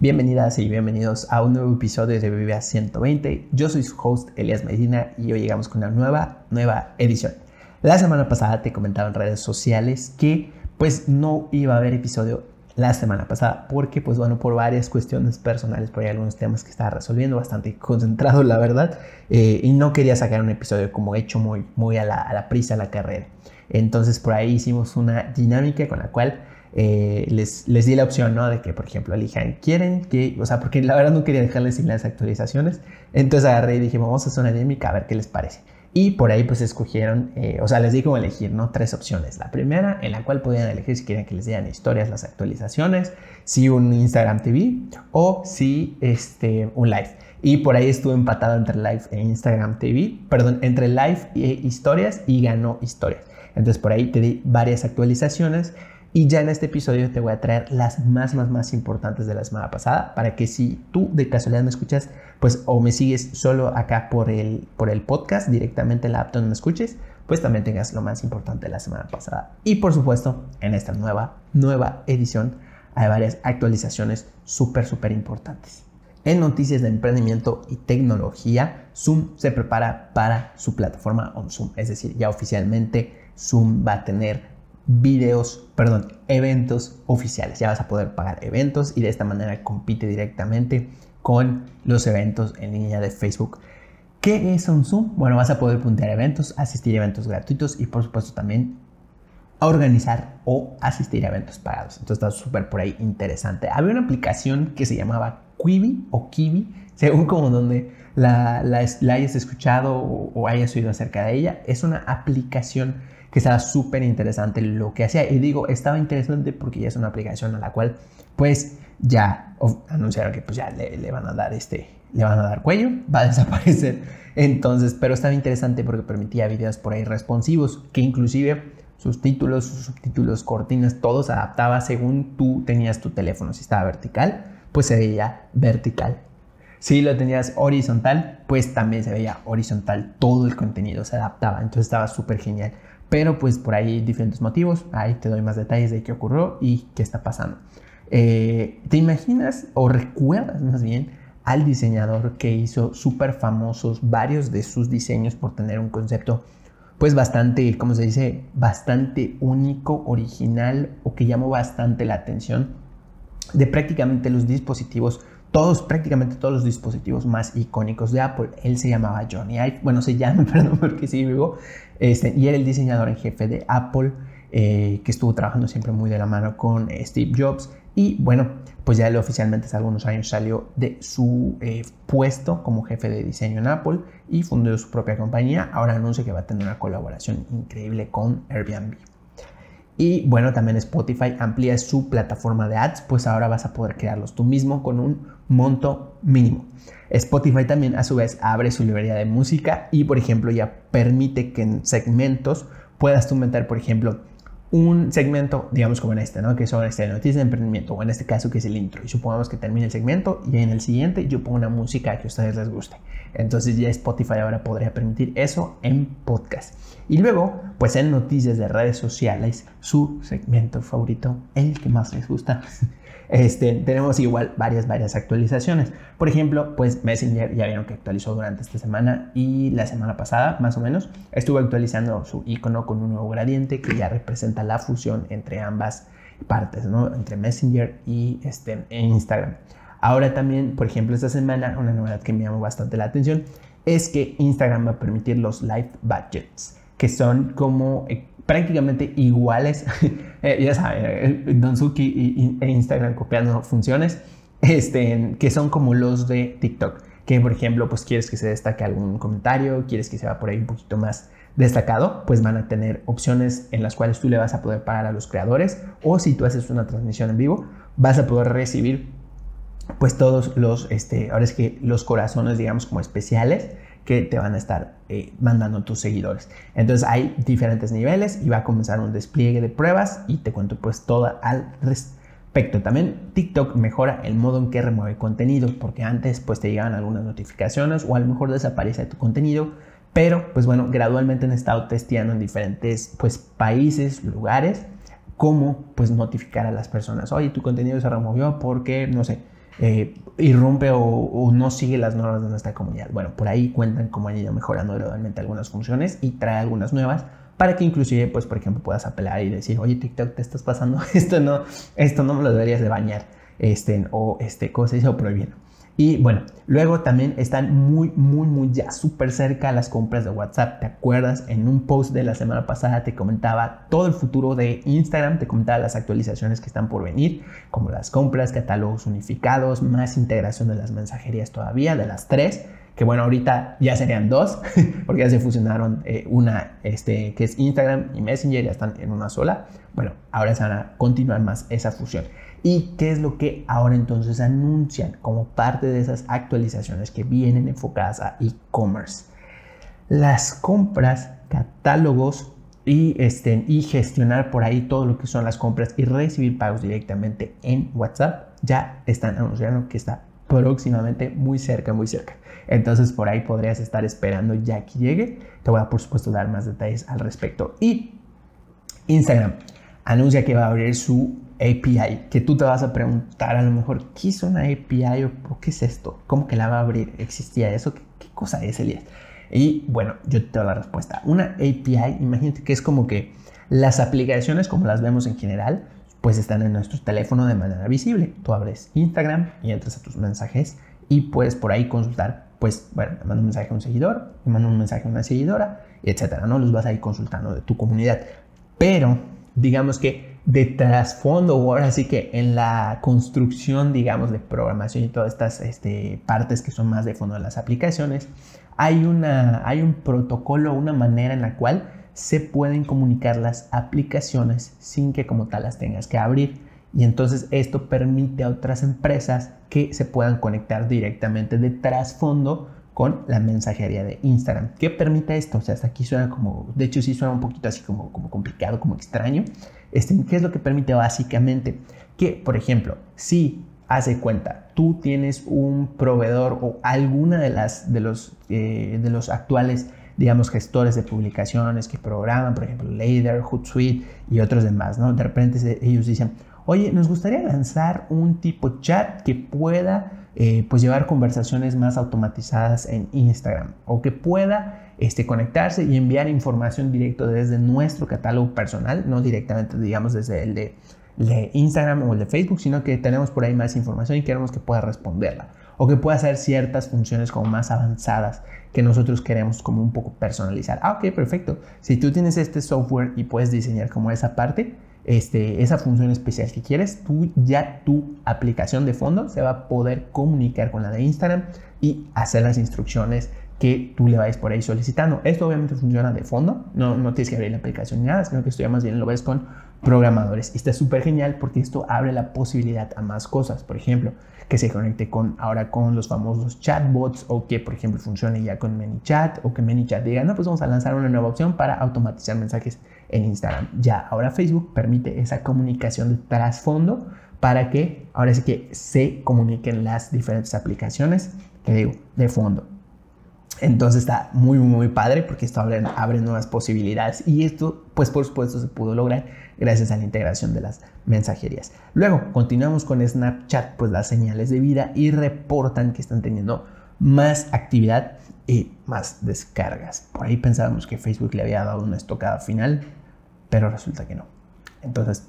Bienvenidas y bienvenidos a un nuevo episodio de Vive 120. Yo soy su host Elias Medina y hoy llegamos con una nueva, nueva edición. La semana pasada te comentaba en redes sociales que pues no iba a haber episodio la semana pasada porque pues bueno por varias cuestiones personales por ahí algunos temas que estaba resolviendo bastante concentrado la verdad eh, y no quería sacar un episodio como hecho muy muy a la, a la prisa a la carrera entonces por ahí hicimos una dinámica con la cual eh, les, les di la opción, ¿no? De que, por ejemplo, elijan, quieren que, o sea, porque la verdad no quería dejarles sin las actualizaciones. Entonces agarré y dije, vamos a hacer una dinámica a ver qué les parece. Y por ahí pues escogieron, eh, o sea, les di como elegir, ¿no? Tres opciones. La primera, en la cual podían elegir si quieren que les dieran historias, las actualizaciones, si un Instagram TV o si este, un live. Y por ahí estuve empatado entre live e Instagram TV, perdón, entre live e historias y ganó historias. Entonces por ahí te di varias actualizaciones y ya en este episodio te voy a traer las más, más, más importantes de la semana pasada para que si tú de casualidad me escuchas, pues o me sigues solo acá por el, por el podcast, directamente en la app donde me escuches, pues también tengas lo más importante de la semana pasada. Y por supuesto, en esta nueva, nueva edición hay varias actualizaciones súper, súper importantes. En noticias de emprendimiento y tecnología, Zoom se prepara para su plataforma on Zoom, es decir, ya oficialmente Zoom va a tener videos, perdón, eventos oficiales. Ya vas a poder pagar eventos y de esta manera compite directamente con los eventos en línea de Facebook. ¿Qué es un Zoom? Bueno, vas a poder puntear eventos, asistir a eventos gratuitos y por supuesto también a organizar o asistir a eventos pagados. Entonces está súper por ahí interesante. Había una aplicación que se llamaba Quibi o Kiwi, según como donde la, hayas escuchado o, o hayas oído acerca de ella. Es una aplicación que estaba súper interesante lo que hacía. Y digo, estaba interesante porque ya es una aplicación a la cual pues ya anunciaron que pues ya le, van a dar este, le van a dar cuello, va a desaparecer. Entonces, pero estaba interesante porque permitía videos por ahí responsivos, que inclusive sus títulos, sus subtítulos, cortinas, todo se adaptaba según tú tenías tu teléfono. Si estaba vertical, pues se veía vertical. Si lo tenías horizontal, pues también se veía horizontal. Todo el contenido se adaptaba. Entonces estaba súper genial. Pero pues por ahí diferentes motivos, ahí te doy más detalles de qué ocurrió y qué está pasando. Eh, ¿Te imaginas o recuerdas más bien al diseñador que hizo súper famosos varios de sus diseños por tener un concepto pues bastante, ¿cómo se dice? Bastante único, original o que llamó bastante la atención de prácticamente los dispositivos todos, prácticamente todos los dispositivos más icónicos de Apple. Él se llamaba Johnny Ive, bueno, se llama, perdón, porque sigue vivo, este, y era el diseñador en jefe de Apple, eh, que estuvo trabajando siempre muy de la mano con Steve Jobs. Y bueno, pues ya él oficialmente hace algunos años salió de su eh, puesto como jefe de diseño en Apple y fundó su propia compañía. Ahora anuncia que va a tener una colaboración increíble con Airbnb. Y bueno, también Spotify amplía su plataforma de ads, pues ahora vas a poder crearlos tú mismo con un monto mínimo. Spotify también a su vez abre su librería de música y por ejemplo ya permite que en segmentos puedas tú meter por ejemplo un segmento, digamos como en este, ¿no? Que son este, noticias de emprendimiento, o en este caso que es el intro. Y supongamos que termine el segmento y en el siguiente yo pongo una música que a ustedes les guste. Entonces ya Spotify ahora podría permitir eso en podcast. Y luego, pues en noticias de redes sociales, su segmento favorito, el que más les gusta, este, tenemos igual varias, varias actualizaciones. Por ejemplo, pues Messenger ya vieron que actualizó durante esta semana y la semana pasada, más o menos, estuvo actualizando su icono con un nuevo gradiente que ya representa la fusión entre ambas partes, ¿no? Entre Messenger y este, Instagram. Ahora también, por ejemplo, esta semana, una novedad que me llamó bastante la atención es que Instagram va a permitir los live budgets, que son como prácticamente iguales. Eh, ya saben, eh, Don Suki e Instagram copiando funciones, este, que son como los de TikTok. Que por ejemplo, pues quieres que se destaque algún comentario, quieres que se va por ahí un poquito más destacado, pues van a tener opciones en las cuales tú le vas a poder pagar a los creadores o si tú haces una transmisión en vivo, vas a poder recibir pues todos los, este, ahora es que los corazones, digamos, como especiales que te van a estar eh, mandando tus seguidores. Entonces hay diferentes niveles y va a comenzar un despliegue de pruebas y te cuento pues todo al respecto. También TikTok mejora el modo en que remueve contenido porque antes pues te llegaban algunas notificaciones o a lo mejor desaparece tu contenido. Pero pues bueno, gradualmente han estado testeando en diferentes pues países, lugares, cómo pues notificar a las personas. Oye, tu contenido se removió porque, no sé, eh, irrumpe o, no sigue las normas de nuestra comunidad. Bueno, por ahí cuentan cómo han ido mejorando gradualmente algunas funciones y trae algunas nuevas para que inclusive, pues, por ejemplo, puedas apelar y decir, oye, TikTok, te estás pasando, esto no, esto no me lo deberías de bañar, este, o este, ¿cómo se dice? O prohibiendo. Y bueno, luego también están muy, muy, muy ya súper cerca las compras de WhatsApp. ¿Te acuerdas? En un post de la semana pasada te comentaba todo el futuro de Instagram, te comentaba las actualizaciones que están por venir, como las compras, catálogos unificados, más integración de las mensajerías todavía, de las tres que bueno, ahorita ya serían dos, porque ya se fusionaron eh, una este, que es Instagram y Messenger, ya están en una sola. Bueno, ahora se van a continuar más esa fusión. ¿Y qué es lo que ahora entonces anuncian como parte de esas actualizaciones que vienen enfocadas a e-commerce? Las compras, catálogos y, este, y gestionar por ahí todo lo que son las compras y recibir pagos directamente en WhatsApp ya están anunciando que está próximamente muy cerca, muy cerca. Entonces por ahí podrías estar esperando ya que llegue. Te voy a por supuesto dar más detalles al respecto. Y Instagram anuncia que va a abrir su API, que tú te vas a preguntar a lo mejor, ¿qué es una API o qué es esto? ¿Cómo que la va a abrir? ¿Existía eso? ¿Qué, cosa es, Elías? Y bueno, yo te doy la respuesta. Una API, imagínate que es como que las aplicaciones como las vemos en general, pues están en nuestro teléfono de manera visible. Tú abres Instagram y entras a tus mensajes y puedes por ahí consultar, pues, bueno, me mando un mensaje a un seguidor, me mando un mensaje a una seguidora, etcétera, ¿no? Los vas a ir consultando de tu comunidad. Pero, digamos que de trasfondo, o ahora sí que en la construcción, digamos, de programación y todas estas este, partes que son más de fondo de las aplicaciones, hay, una, hay un protocolo, una manera en la cual se pueden comunicar las aplicaciones sin que como tal las tengas que abrir. Y entonces esto permite a otras empresas que se puedan conectar directamente de trasfondo con la mensajería de Instagram. ¿Qué permite esto? O sea, hasta aquí suena como, de hecho sí suena un poquito así como, como complicado, como extraño, este, ¿Qué es lo que permite básicamente? Que, por ejemplo, si hace cuenta, tú tienes un proveedor o alguna de, las, de, los, eh, de los actuales, digamos, gestores de publicaciones que programan, por ejemplo, Lader, Hootsuite y otros demás, ¿no? De repente ellos dicen, oye, nos gustaría lanzar un tipo chat que pueda eh, pues llevar conversaciones más automatizadas en Instagram o que pueda este, conectarse y enviar información directo desde nuestro catálogo personal, no directamente, digamos, desde el de, Instagram o el de Facebook, sino que tenemos por ahí más información y queremos que pueda responderla o que pueda hacer ciertas funciones como más avanzadas que nosotros queremos como un poco personalizar. Ah, ok, perfecto. Si tú tienes este software y puedes diseñar como esa parte, este, esa función especial que quieres, tú ya tu aplicación de fondo se va a poder comunicar con la de Instagram y hacer las instrucciones que tú le vayas por ahí solicitando. Esto obviamente funciona de fondo, no, no tienes que abrir la aplicación ni nada, sino que esto ya más bien lo ves con programadores. Y está súper genial porque esto abre la posibilidad a más cosas. Por ejemplo, que se conecte con ahora con los famosos chatbots o que, por ejemplo, funcione ya con ManyChat o que ManyChat diga, no, pues vamos a lanzar una nueva opción para automatizar mensajes en Instagram. Ya, ahora Facebook permite esa comunicación de trasfondo para que ahora sí que se comuniquen las diferentes aplicaciones que digo, de fondo. Entonces está muy, muy padre porque esto abre, abre, nuevas posibilidades y esto, pues por supuesto, se pudo lograr gracias a la integración de las mensajerías. Luego, continuamos con Snapchat, pues las señales de vida y reportan que están teniendo más actividad y más descargas. Por ahí pensábamos que Facebook le había dado una estocada final, pero resulta que no. Entonces,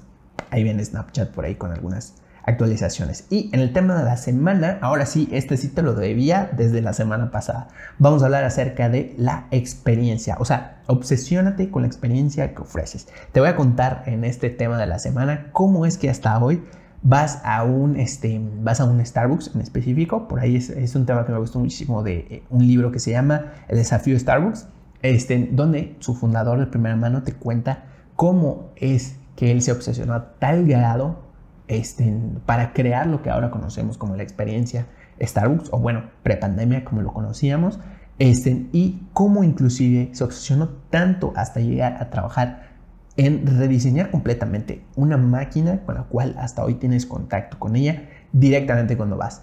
ahí viene Snapchat por ahí con algunas actualizaciones. Y en el tema de la semana, ahora sí, este sí te lo debía desde la semana pasada. Vamos a hablar acerca de la experiencia, o sea, obsesiónate con la experiencia que ofreces. Te voy a contar en este tema de la semana cómo es que hasta hoy vas a un, este, vas a un Starbucks en específico. Por ahí es, un tema que me gustó muchísimo de eh, un libro que se llama El desafío Starbucks, este, donde su fundador de primera mano te cuenta cómo es que él se obsesionó a tal grado este, para crear lo que ahora conocemos como la experiencia Starbucks, o bueno, prepandemia como lo conocíamos, este, y cómo inclusive se obsesionó tanto hasta llegar a trabajar en rediseñar completamente una máquina con la cual hasta hoy tienes contacto con ella directamente cuando vas.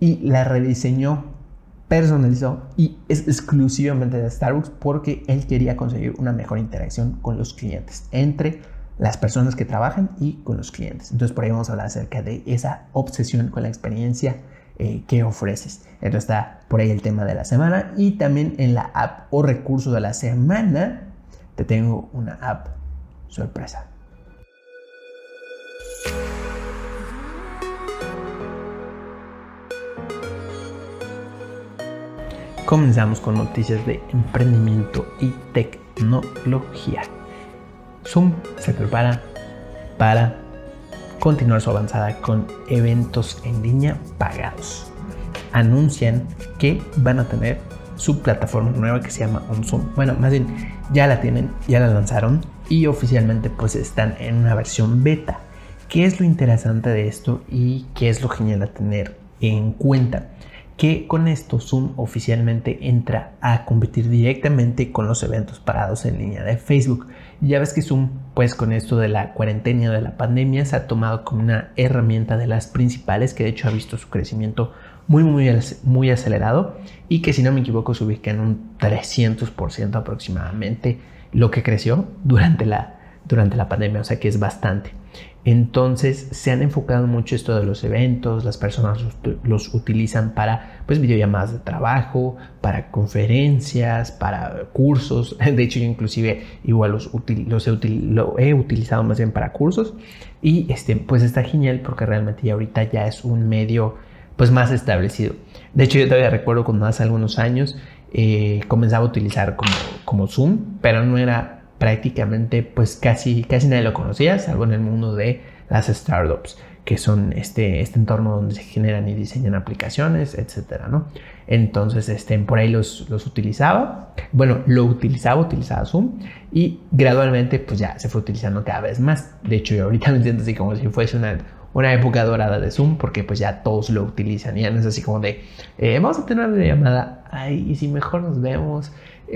Y la rediseñó, personalizó y es exclusivamente de Starbucks porque él quería conseguir una mejor interacción con los clientes entre las personas que trabajan y con los clientes. Entonces por ahí vamos a hablar acerca de esa obsesión con la experiencia eh, que ofreces. Entonces está por ahí el tema de la semana y también en la app o recurso de la semana te tengo una app sorpresa. Comenzamos con noticias de emprendimiento y tecnología. Zoom se prepara para continuar su avanzada con eventos en línea pagados. Anuncian que van a tener su plataforma nueva que se llama OnZoom. Bueno, más bien ya la tienen, ya la lanzaron y oficialmente pues están en una versión beta. ¿Qué es lo interesante de esto y qué es lo genial a tener en cuenta? Que con esto Zoom oficialmente entra a competir directamente con los eventos pagados en línea de Facebook. Ya ves que Zoom, pues con esto de la cuarentena de la pandemia, se ha tomado como una herramienta de las principales que de hecho ha visto su crecimiento muy, muy, muy acelerado y que si no me equivoco se ubica en un 300% aproximadamente lo que creció durante la, durante la pandemia, o sea que es bastante. Entonces se han enfocado mucho esto de los eventos, las personas los, utilizan para pues videollamadas de trabajo, para conferencias, para cursos. De hecho yo inclusive igual los, los he, lo he utilizado más bien para cursos y este, pues está genial porque realmente ya ahorita ya es un medio pues más establecido. De hecho yo todavía recuerdo cuando hace algunos años eh, comenzaba a utilizar como, como Zoom, pero no era prácticamente pues casi, casi nadie lo conocía, salvo en el mundo de las startups, que son este, este entorno donde se generan y diseñan aplicaciones, etcétera, ¿no? Entonces, este, por ahí los, los utilizaba, bueno, lo utilizaba, utilizaba Zoom y gradualmente pues ya se fue utilizando cada vez más. De hecho, yo ahorita me siento así como si fuese una, una época dorada de Zoom porque pues ya todos lo utilizan y ya no es así como de, eh, vamos a tener una llamada, ay, y si mejor nos vemos,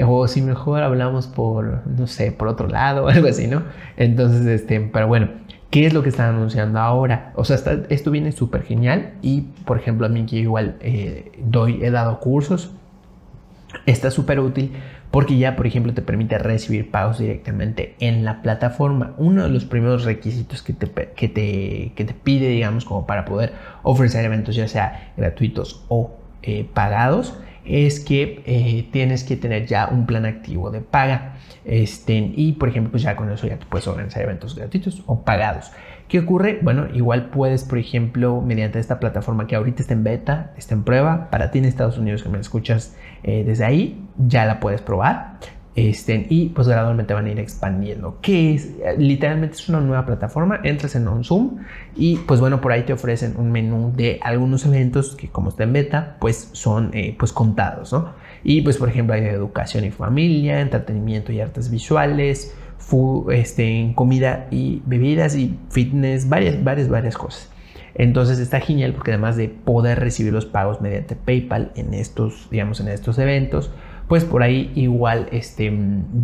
o si mejor hablamos por, no sé, por otro lado o algo así, ¿no? Entonces, este, pero bueno, ¿qué es lo que están anunciando ahora? O sea, esto viene súper genial y, por ejemplo, a mí que igual eh, doy, he dado cursos, está súper útil porque ya, por ejemplo, te permite recibir pagos directamente en la plataforma. Uno de los primeros requisitos que te, que te, que te pide, digamos, como para poder ofrecer eventos, ya sea gratuitos o eh, pagados, es que eh, tienes que tener ya un plan activo de paga. Este, y por ejemplo, pues ya con eso ya te puedes organizar eventos gratuitos o pagados. ¿Qué ocurre? Bueno, igual puedes, por ejemplo, mediante esta plataforma que ahorita está en beta, está en prueba, para ti en Estados Unidos que me escuchas eh, desde ahí, ya la puedes probar. Este, y pues gradualmente van a ir expandiendo. Que es? Literalmente es una nueva plataforma, entras en OnZoom y pues bueno, por ahí te ofrecen un menú de algunos eventos que como está en beta, pues son eh, pues contados, ¿no? Y pues por ejemplo hay educación y familia, entretenimiento y artes visuales, este, comida y bebidas y fitness, varias, varias, varias cosas. Entonces está genial porque además de poder recibir los pagos mediante PayPal en estos, digamos, en estos eventos, pues por ahí igual este,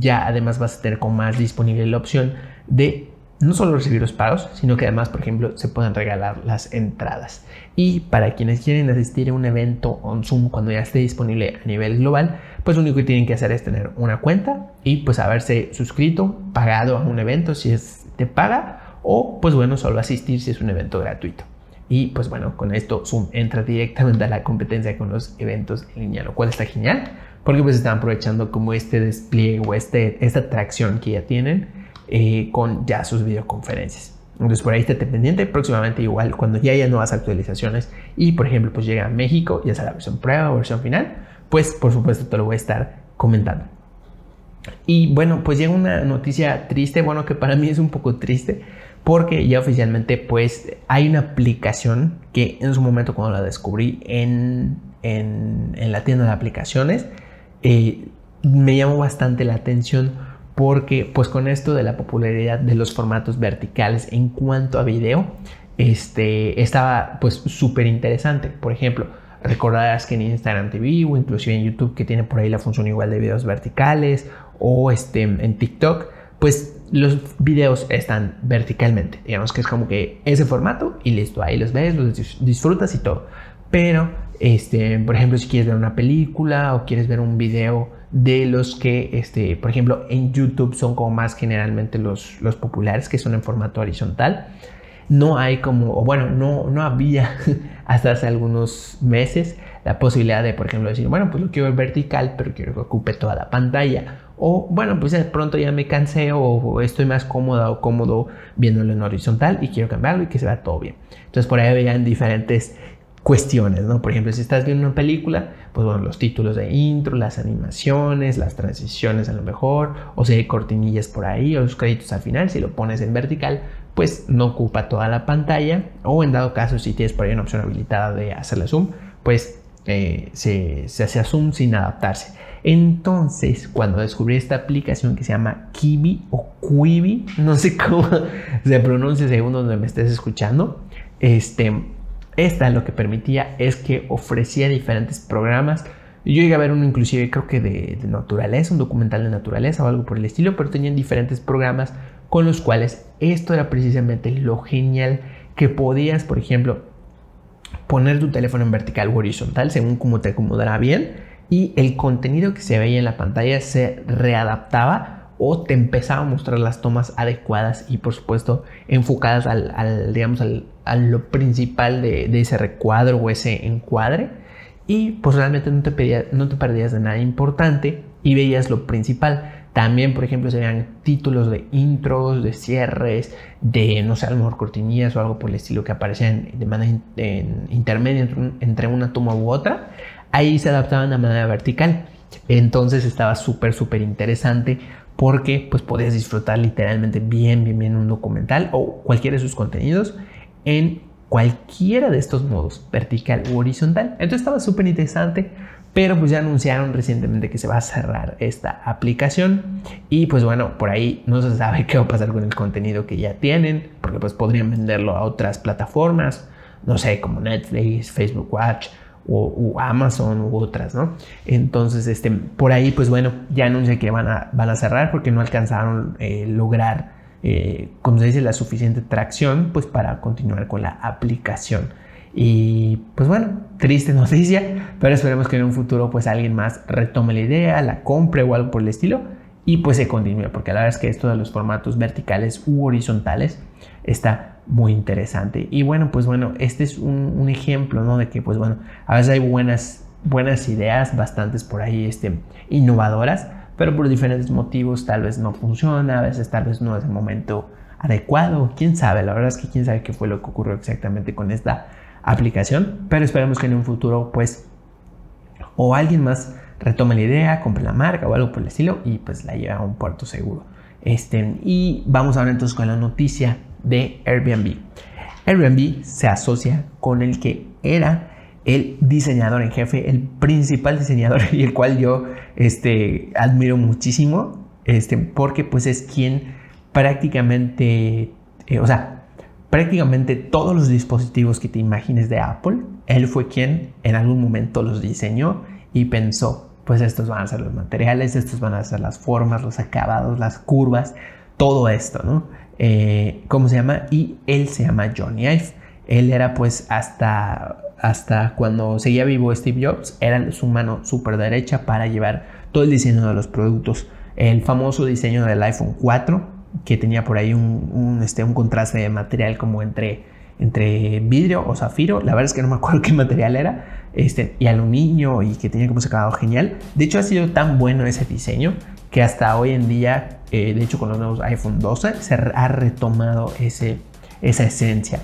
ya además vas a tener con más disponible la opción de no solo recibir los pagos, sino que además, por ejemplo, se pueden regalar las entradas. Y para quienes quieren asistir a un evento on Zoom cuando ya esté disponible a nivel global, pues lo único que tienen que hacer es tener una cuenta y pues haberse suscrito, pagado a un evento si es de paga o pues bueno, solo asistir si es un evento gratuito. Y pues bueno, con esto Zoom entra directamente a la competencia con los eventos en línea, lo cual está genial porque pues están aprovechando como este despliegue o este, esta atracción que ya tienen eh, con ya sus videoconferencias. Entonces por ahí esté pendiente, próximamente igual cuando ya haya nuevas actualizaciones y por ejemplo pues llega a México, ya sea la versión prueba o versión final, pues por supuesto te lo voy a estar comentando. Y bueno, pues llega una noticia triste, bueno que para mí es un poco triste, porque ya oficialmente pues hay una aplicación que en su momento cuando la descubrí en, en, en la tienda de aplicaciones, eh, me llamó bastante la atención porque pues con esto de la popularidad de los formatos verticales en cuanto a video, este, estaba pues súper interesante. Por ejemplo, recordarás que en Instagram TV o inclusive en YouTube que tiene por ahí la función igual de videos verticales o este, en TikTok, pues los videos están verticalmente. Digamos que es como que ese formato y listo, ahí los ves, los disfrutas y todo. Pero este, por ejemplo, si quieres ver una película o quieres ver un video de los que, este, por ejemplo, en YouTube son como más generalmente los, populares, que son en formato horizontal. No hay como, o bueno, no, no había hasta hace algunos meses la posibilidad de, por ejemplo, decir, bueno, pues lo quiero ver vertical, pero quiero que ocupe toda la pantalla. O bueno, pues de pronto ya me cansé o estoy más cómoda o cómodo viéndolo en horizontal y quiero cambiarlo y que se vea todo bien. Entonces por ahí veían diferentes cuestiones, ¿no? Por ejemplo, si estás viendo una película, pues bueno, los títulos de intro, las animaciones, las transiciones a lo mejor, o si hay cortinillas por ahí, o los créditos al final, si lo pones en vertical, pues no ocupa toda la pantalla, o en dado caso, si tienes por ahí una opción habilitada de hacerle zoom, pues eh, se, hace zoom sin adaptarse. Entonces, cuando descubrí esta aplicación que se llama Kiwi o Quibi, no sé cómo se pronuncia según donde me estés escuchando, este, esta lo que permitía es que ofrecía diferentes programas. Yo llegué a ver uno inclusive creo que de, naturaleza, un documental de naturaleza o algo por el estilo, pero tenían diferentes programas con los cuales esto era precisamente lo genial que podías, por ejemplo, poner tu teléfono en vertical o horizontal según como te acomodara bien y el contenido que se veía en la pantalla se readaptaba o te empezaba a mostrar las tomas adecuadas y por supuesto enfocadas al, digamos al, a lo principal de, ese recuadro o ese encuadre y pues realmente no te, pedía, no te perdías de nada importante y veías lo principal. También, por ejemplo, se veían títulos de intros, de cierres, de, no sé, a lo mejor cortinillas o algo por el estilo que aparecían de manera intermedia entre una toma u otra. Ahí se adaptaban de manera vertical. Entonces estaba súper, súper interesante porque pues podías disfrutar literalmente bien, bien, bien un documental o cualquiera de sus contenidos en cualquiera de estos modos, vertical u horizontal. Entonces estaba súper interesante, pero pues ya anunciaron recientemente que se va a cerrar esta aplicación y pues bueno, por ahí no se sabe qué va a pasar con el contenido que ya tienen, porque pues podrían venderlo a otras plataformas, no sé, como Netflix, Facebook Watch o, Amazon u otras, ¿no? Entonces, este, por ahí, pues bueno, ya anuncié que van a, van a cerrar porque no alcanzaron eh, lograr, eh, como se dice, la suficiente tracción, pues para continuar con la aplicación. Y pues bueno, triste noticia, pero esperemos que en un futuro pues alguien más retome la idea, la compre o algo por el estilo y pues se continúe, porque la verdad es que esto de los formatos verticales u horizontales está muy interesante. Y bueno, pues bueno, este es un, ejemplo, ¿no? De que pues bueno, a veces hay buenas, buenas ideas, bastantes por ahí este, innovadoras, pero por diferentes motivos tal vez no funciona, a veces tal vez no es el momento adecuado, quién sabe, la verdad es que quién sabe qué fue lo que ocurrió exactamente con esta aplicación, pero esperemos que en un futuro pues o alguien más retome la idea, compre la marca o algo por el estilo y pues la lleve a un puerto seguro. Este, y vamos ahora entonces con la noticia de Airbnb. Airbnb se asocia con el que era el diseñador en jefe, el principal diseñador y el cual yo este, admiro muchísimo, este, porque pues es quien prácticamente, eh, o sea, prácticamente todos los dispositivos que te imagines de Apple, él fue quien en algún momento los diseñó y pensó, pues estos van a ser los materiales, estos van a ser las formas, los acabados, las curvas, todo esto, ¿no? Eh, ¿cómo se llama? Y él se llama Johnny Ive. Él era pues hasta, hasta cuando seguía vivo Steve Jobs, era su mano super derecha para llevar todo el diseño de los productos. El famoso diseño del iPhone 4, que tenía por ahí un, este, un contraste de material como entre, entre vidrio o zafiro, la verdad es que no me acuerdo qué material era, este, y aluminio y que tenía como se acabado genial. De hecho ha sido tan bueno ese diseño que hasta hoy en día, eh, de hecho con los nuevos iPhone 12, se ha retomado ese, esa esencia.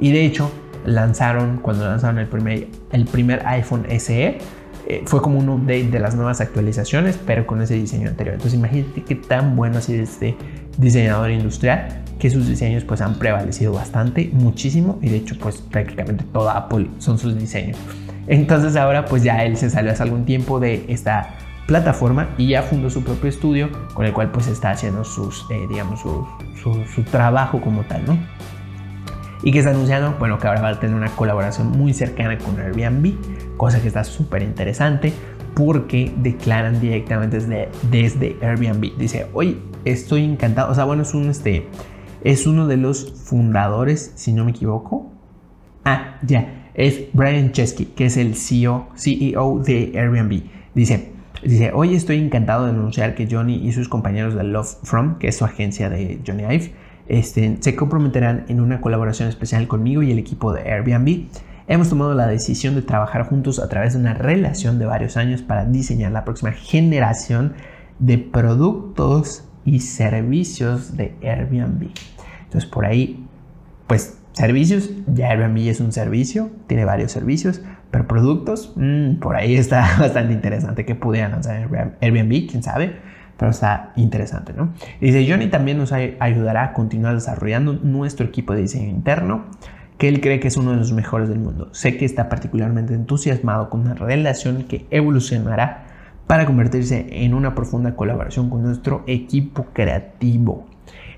Y de hecho, lanzaron, cuando lanzaron el primer, el primer iPhone SE, eh, fue como un update de las nuevas actualizaciones, pero con ese diseño anterior. Entonces imagínate qué tan bueno ha sido este diseñador industrial, que sus diseños pues han prevalecido bastante, muchísimo, y de hecho pues prácticamente toda Apple son sus diseños. Entonces ahora pues ya él se salió hace algún tiempo de esta plataforma y ya fundó su propio estudio con el cual pues está haciendo sus, eh, digamos, su, trabajo como tal, ¿no? Y que está anunciando, bueno, que ahora va a tener una colaboración muy cercana con Airbnb, cosa que está súper interesante porque declaran directamente desde, desde Airbnb. Dice, oye, estoy encantado, o sea, bueno, es un, este, es uno de los fundadores, si no me equivoco. Ah, ya, es Brian Chesky, que es el CEO, CEO de Airbnb. Dice, Dice, hoy estoy encantado de anunciar que Johnny y sus compañeros de Love From, que es su agencia de Johnny Ive, este, se comprometerán en una colaboración especial conmigo y el equipo de Airbnb. Hemos tomado la decisión de trabajar juntos a través de una relación de varios años para diseñar la próxima generación de productos y servicios de Airbnb. Entonces por ahí, pues servicios, ya Airbnb es un servicio, tiene varios servicios, pero productos, mm, por ahí está bastante interesante que pudieran lanzar Airbnb, quién sabe, pero está interesante, ¿no? dice, Johnny también nos ayudará a continuar desarrollando nuestro equipo de diseño interno, que él cree que es uno de los mejores del mundo. Sé que está particularmente entusiasmado con una relación que evolucionará para convertirse en una profunda colaboración con nuestro equipo creativo.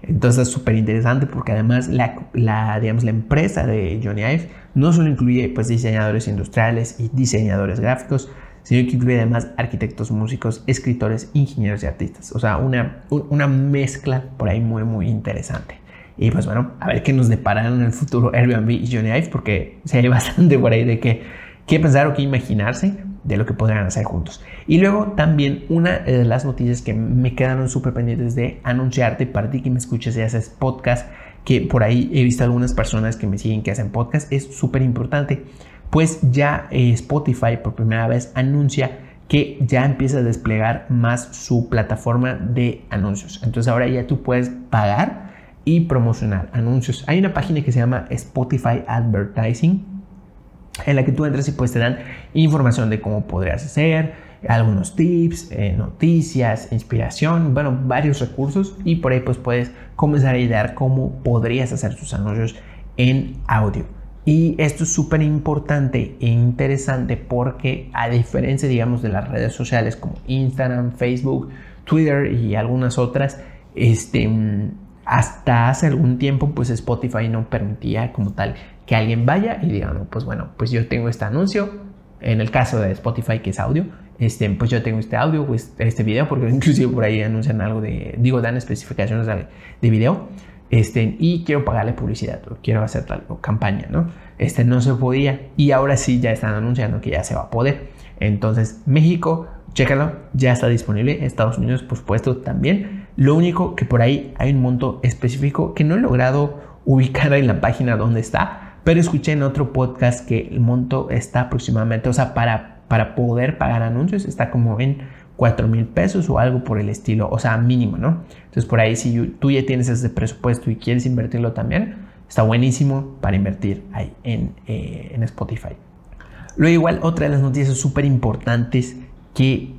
Entonces es súper interesante porque además la, digamos, la empresa de Johnny Ive no solo incluye pues, diseñadores industriales y diseñadores gráficos, sino que incluye además arquitectos, músicos, escritores, ingenieros y artistas. O sea, una, una mezcla por ahí muy, muy interesante. Y pues bueno, a ver qué nos depararán en el futuro Airbnb y Johnny Ive, porque se hay bastante por ahí de qué, qué pensar o qué imaginarse de lo que podrían hacer juntos. Y luego también una de las noticias que me quedaron súper pendientes de anunciarte para ti que me escuches y haces podcast, que por ahí he visto algunas personas que me siguen que hacen podcast, es súper importante, pues ya eh, Spotify por primera vez anuncia que ya empieza a desplegar más su plataforma de anuncios. Entonces ahora ya tú puedes pagar y promocionar anuncios. Hay una página que se llama Spotify Advertising en la que tú entras y pues te dan información de cómo podrías hacer, algunos tips, eh, noticias, inspiración, bueno, varios recursos y por ahí pues puedes comenzar a idear cómo podrías hacer tus anuncios en audio. Y esto es súper importante e interesante porque a diferencia, digamos, de las redes sociales como Instagram, Facebook, Twitter y algunas otras, este, hasta hace algún tiempo pues Spotify no permitía como tal que alguien vaya y diga, pues bueno, pues yo tengo este anuncio, en el caso de Spotify que es audio, este, pues yo tengo este audio, pues este video, porque inclusive por ahí anuncian algo de, digo, dan especificaciones de, de video, este, y quiero pagarle publicidad, o quiero hacer tal campaña, ¿no? Este no se podía y ahora sí ya están anunciando que ya se va a poder. Entonces, México, chécalo, ya está disponible, Estados Unidos, por supuesto, también. Lo único que por ahí hay un monto específico que no he logrado ubicar en la página donde está, pero escuché en otro podcast que el monto está aproximadamente, o sea, para, para poder pagar anuncios está como en 4 mil pesos o algo por el estilo, o sea, mínimo, ¿no? Entonces por ahí si tú ya tienes ese presupuesto y quieres invertirlo también, está buenísimo para invertir ahí en, eh, en Spotify. Luego igual otra de las noticias súper importantes que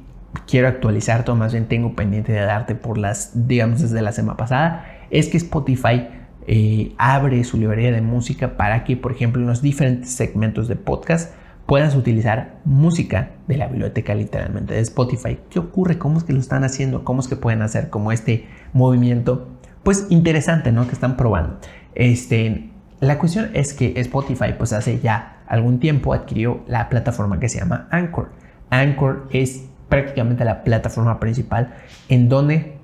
quiero actualizar, o más bien tengo pendiente de darte por las, digamos, desde la semana pasada, es que Spotify eh, abre su librería de música para que, por ejemplo, en los diferentes segmentos de podcast puedas utilizar música de la biblioteca literalmente de Spotify. ¿Qué ocurre? ¿Cómo es que lo están haciendo? ¿Cómo es que pueden hacer como este movimiento? Pues interesante, ¿no? Que están probando. Este, la cuestión es que Spotify, pues hace ya algún tiempo adquirió la plataforma que se llama Anchor. Anchor es prácticamente la plataforma principal en donde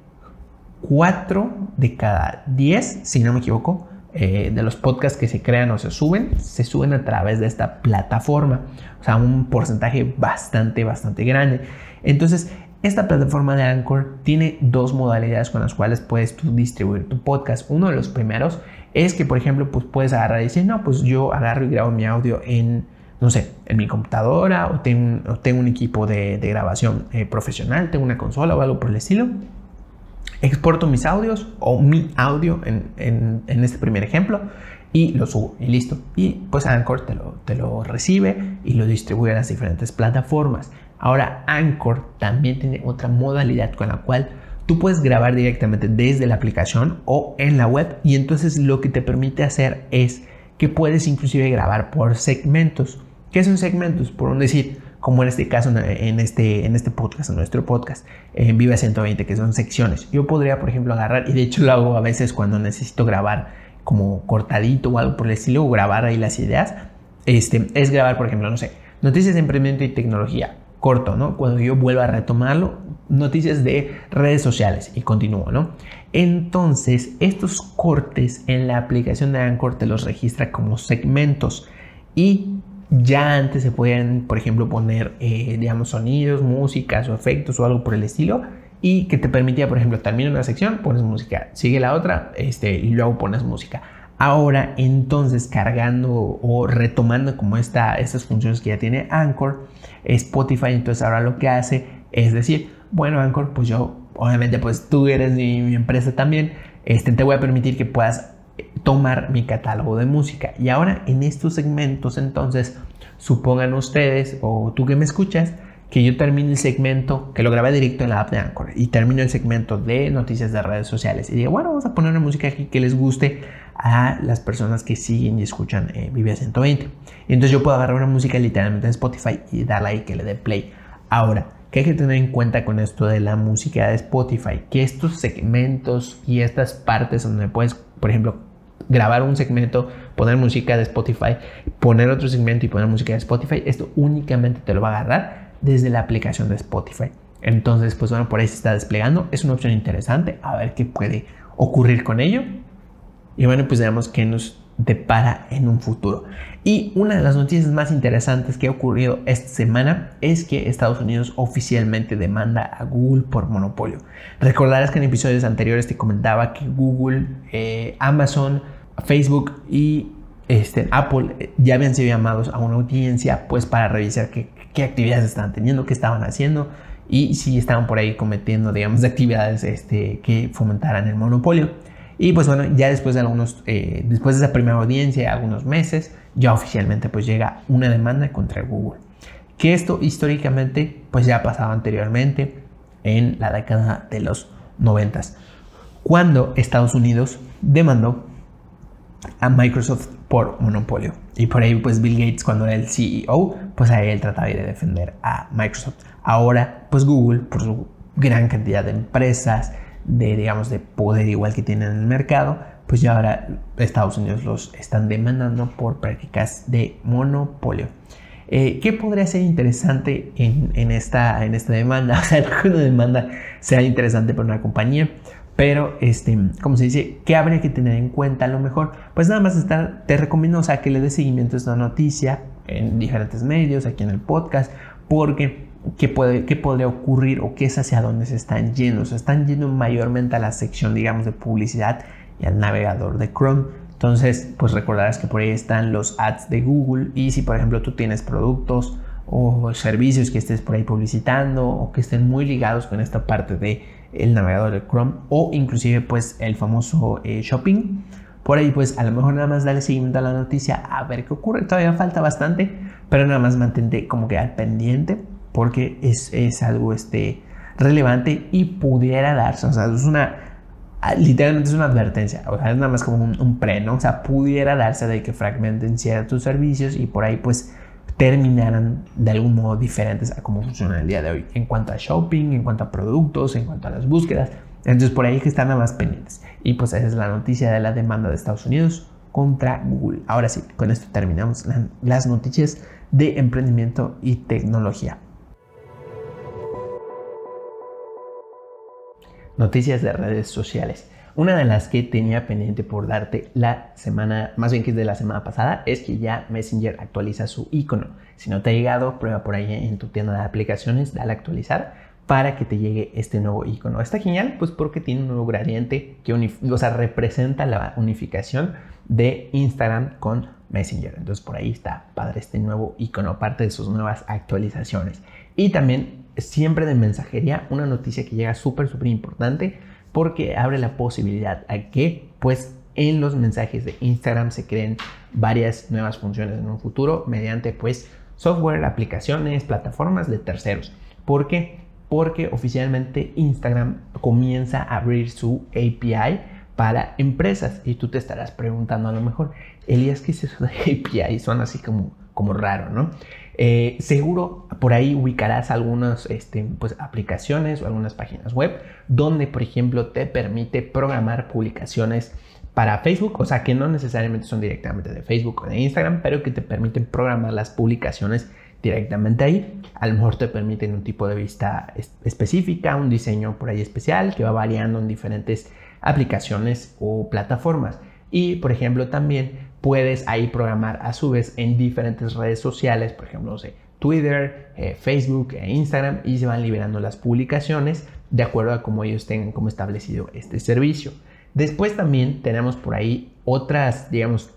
4 de cada 10, si no me equivoco, eh, de los podcasts que se crean o se suben, se suben a través de esta plataforma. O sea, un porcentaje bastante, bastante grande. Entonces, esta plataforma de Anchor tiene dos modalidades con las cuales puedes tú distribuir tu podcast. Uno de los primeros es que, por ejemplo, pues puedes agarrar y decir, no, pues yo agarro y grabo mi audio en, no sé, en mi computadora o tengo, un equipo de, grabación eh, profesional, tengo una consola o algo por el estilo exporto mis audios o mi audio en, este primer ejemplo y lo subo y listo. Y pues Anchor te lo, te lo recibe y lo distribuye a las diferentes plataformas. Ahora Anchor también tiene otra modalidad con la cual tú puedes grabar directamente desde la aplicación o en la web y entonces lo que te permite hacer es que puedes inclusive grabar por segmentos. ¿Qué son segmentos? Por un decir, como en este caso, en este, en este podcast, en nuestro podcast, en Viva 120, que son secciones. Yo podría, por ejemplo, agarrar, y de hecho lo hago a veces cuando necesito grabar como cortadito o algo por el estilo, o grabar ahí las ideas, este, es grabar, por ejemplo, no sé, noticias de emprendimiento y tecnología, corto, ¿no? Cuando yo vuelva a retomarlo, noticias de redes sociales y continúo, ¿no? Entonces, estos cortes en la aplicación de Anchor te los registra como segmentos y ya antes se podían, por ejemplo, poner, eh, digamos, sonidos, músicas o efectos o algo por el estilo y que te permitía, por ejemplo, termina una sección, pones música, sigue la otra este, y luego pones música. Ahora, entonces, cargando o retomando como esta, estas funciones que ya tiene Anchor, Spotify, entonces ahora lo que hace es decir, bueno, Anchor, pues yo, obviamente, pues tú eres mi, mi empresa también, este, te voy a permitir que puedas tomar mi catálogo de música. Y ahora en estos segmentos, entonces, supongan ustedes o tú que me escuchas, que yo termine el segmento, que lo grabé directo en la app de Anchor, y termino el segmento de noticias de redes sociales. Y digo, bueno, vamos a poner una música aquí que les guste a las personas que siguen y escuchan eh, Vive 120. Y entonces yo puedo agarrar una música literalmente de Spotify y darle ahí que le dé play. Ahora, ¿qué hay que tener en cuenta con esto de la música de Spotify? Que estos segmentos y estas partes donde puedes, por ejemplo, grabar un segmento, poner música de Spotify, poner otro segmento y poner música de Spotify, esto únicamente te lo va a agarrar desde la aplicación de Spotify. Entonces, pues bueno, por ahí se está desplegando. Es una opción interesante. A ver qué puede ocurrir con ello. Y bueno, pues veamos qué nos depara en un futuro. Y una de las noticias más interesantes que ha ocurrido esta semana es que Estados Unidos oficialmente demanda a Google por monopolio. Recordarás que en episodios anteriores te comentaba que Google, eh, Amazon, Facebook y este, Apple ya habían sido llamados a una audiencia pues para revisar qué, qué actividades estaban teniendo, qué estaban haciendo y si estaban por ahí cometiendo digamos actividades este, que fomentaran el monopolio. Y pues bueno, ya después de algunos, eh, después de esa primera audiencia, algunos meses, ya oficialmente pues llega una demanda contra Google. Que esto históricamente pues ya ha pasado anteriormente en la década de los 90 cuando Estados Unidos demandó a Microsoft por monopolio. Y por ahí pues Bill Gates cuando era el CEO, pues ahí él trataba de defender a Microsoft. Ahora pues Google por su gran cantidad de empresas, de, digamos, de poder igual que tienen en el mercado, pues ya ahora Estados Unidos los están demandando por prácticas de monopolio. Eh, ¿Qué podría ser interesante en, esta, en esta demanda? O sea, una demanda sea interesante para una compañía, pero, este, como se dice, ¿qué habría que tener en cuenta? A lo mejor, pues nada más estar, te recomiendo, o sea, que le des seguimiento a esta noticia en diferentes medios, aquí en el podcast, porque qué, puede, qué podría ocurrir o qué es hacia dónde se están yendo. Se están yendo mayormente a la sección, digamos, de publicidad y al navegador de Chrome. Entonces, pues recordarás que por ahí están los ads de Google y si por ejemplo tú tienes productos o servicios que estés por ahí publicitando o que estén muy ligados con esta parte de el navegador de Chrome o inclusive pues el famoso eh, shopping por ahí pues a lo mejor nada más dale seguimiento a la noticia a ver qué ocurre todavía falta bastante pero nada más mantente como que al pendiente porque es, es algo este, relevante y pudiera darse, o sea, es una, literalmente es una advertencia, o sea, es nada más como un, un pre, ¿no? O sea, pudiera darse de que fragmenten ciertos servicios y por ahí pues terminaran de algún modo diferentes a cómo funciona el día de hoy en cuanto a shopping, en cuanto a productos, en cuanto a las búsquedas. Entonces por ahí que están nada más pendientes. Y pues esa es la noticia de la demanda de Estados Unidos contra Google. Ahora sí, con esto terminamos las noticias de emprendimiento y tecnología. Noticias de redes sociales. Una de las que tenía pendiente por darte la semana, más bien que es de la semana pasada, es que ya Messenger actualiza su icono. Si no te ha llegado, prueba por ahí en tu tienda de aplicaciones, dale a actualizar para que te llegue este nuevo icono. Está genial, pues porque tiene un nuevo gradiente que o sea, representa la unificación de Instagram con Messenger. Entonces por ahí está padre este nuevo icono, parte de sus nuevas actualizaciones. Y también siempre de mensajería, una noticia que llega súper, súper importante porque abre la posibilidad a que pues en los mensajes de Instagram se creen varias nuevas funciones en un futuro mediante pues software, aplicaciones, plataformas de terceros. ¿Por qué? Porque oficialmente Instagram comienza a abrir su API para empresas y tú te estarás preguntando a lo mejor, Elías, ¿qué es eso de API? Son así como, como raro, ¿no? Eh, seguro por ahí ubicarás algunas este, pues, aplicaciones o algunas páginas web donde, por ejemplo, te permite programar publicaciones para Facebook, o sea que no necesariamente son directamente de Facebook o de Instagram, pero que te permiten programar las publicaciones directamente ahí. A lo mejor te permiten un tipo de vista específica, un diseño por ahí especial que va variando en diferentes aplicaciones o plataformas. Y por ejemplo también puedes ahí programar a su vez en diferentes redes sociales, por ejemplo, no sé, Twitter, eh, Facebook e Instagram y se van liberando las publicaciones de acuerdo a cómo ellos tengan como establecido este servicio. Después también tenemos por ahí otras, digamos,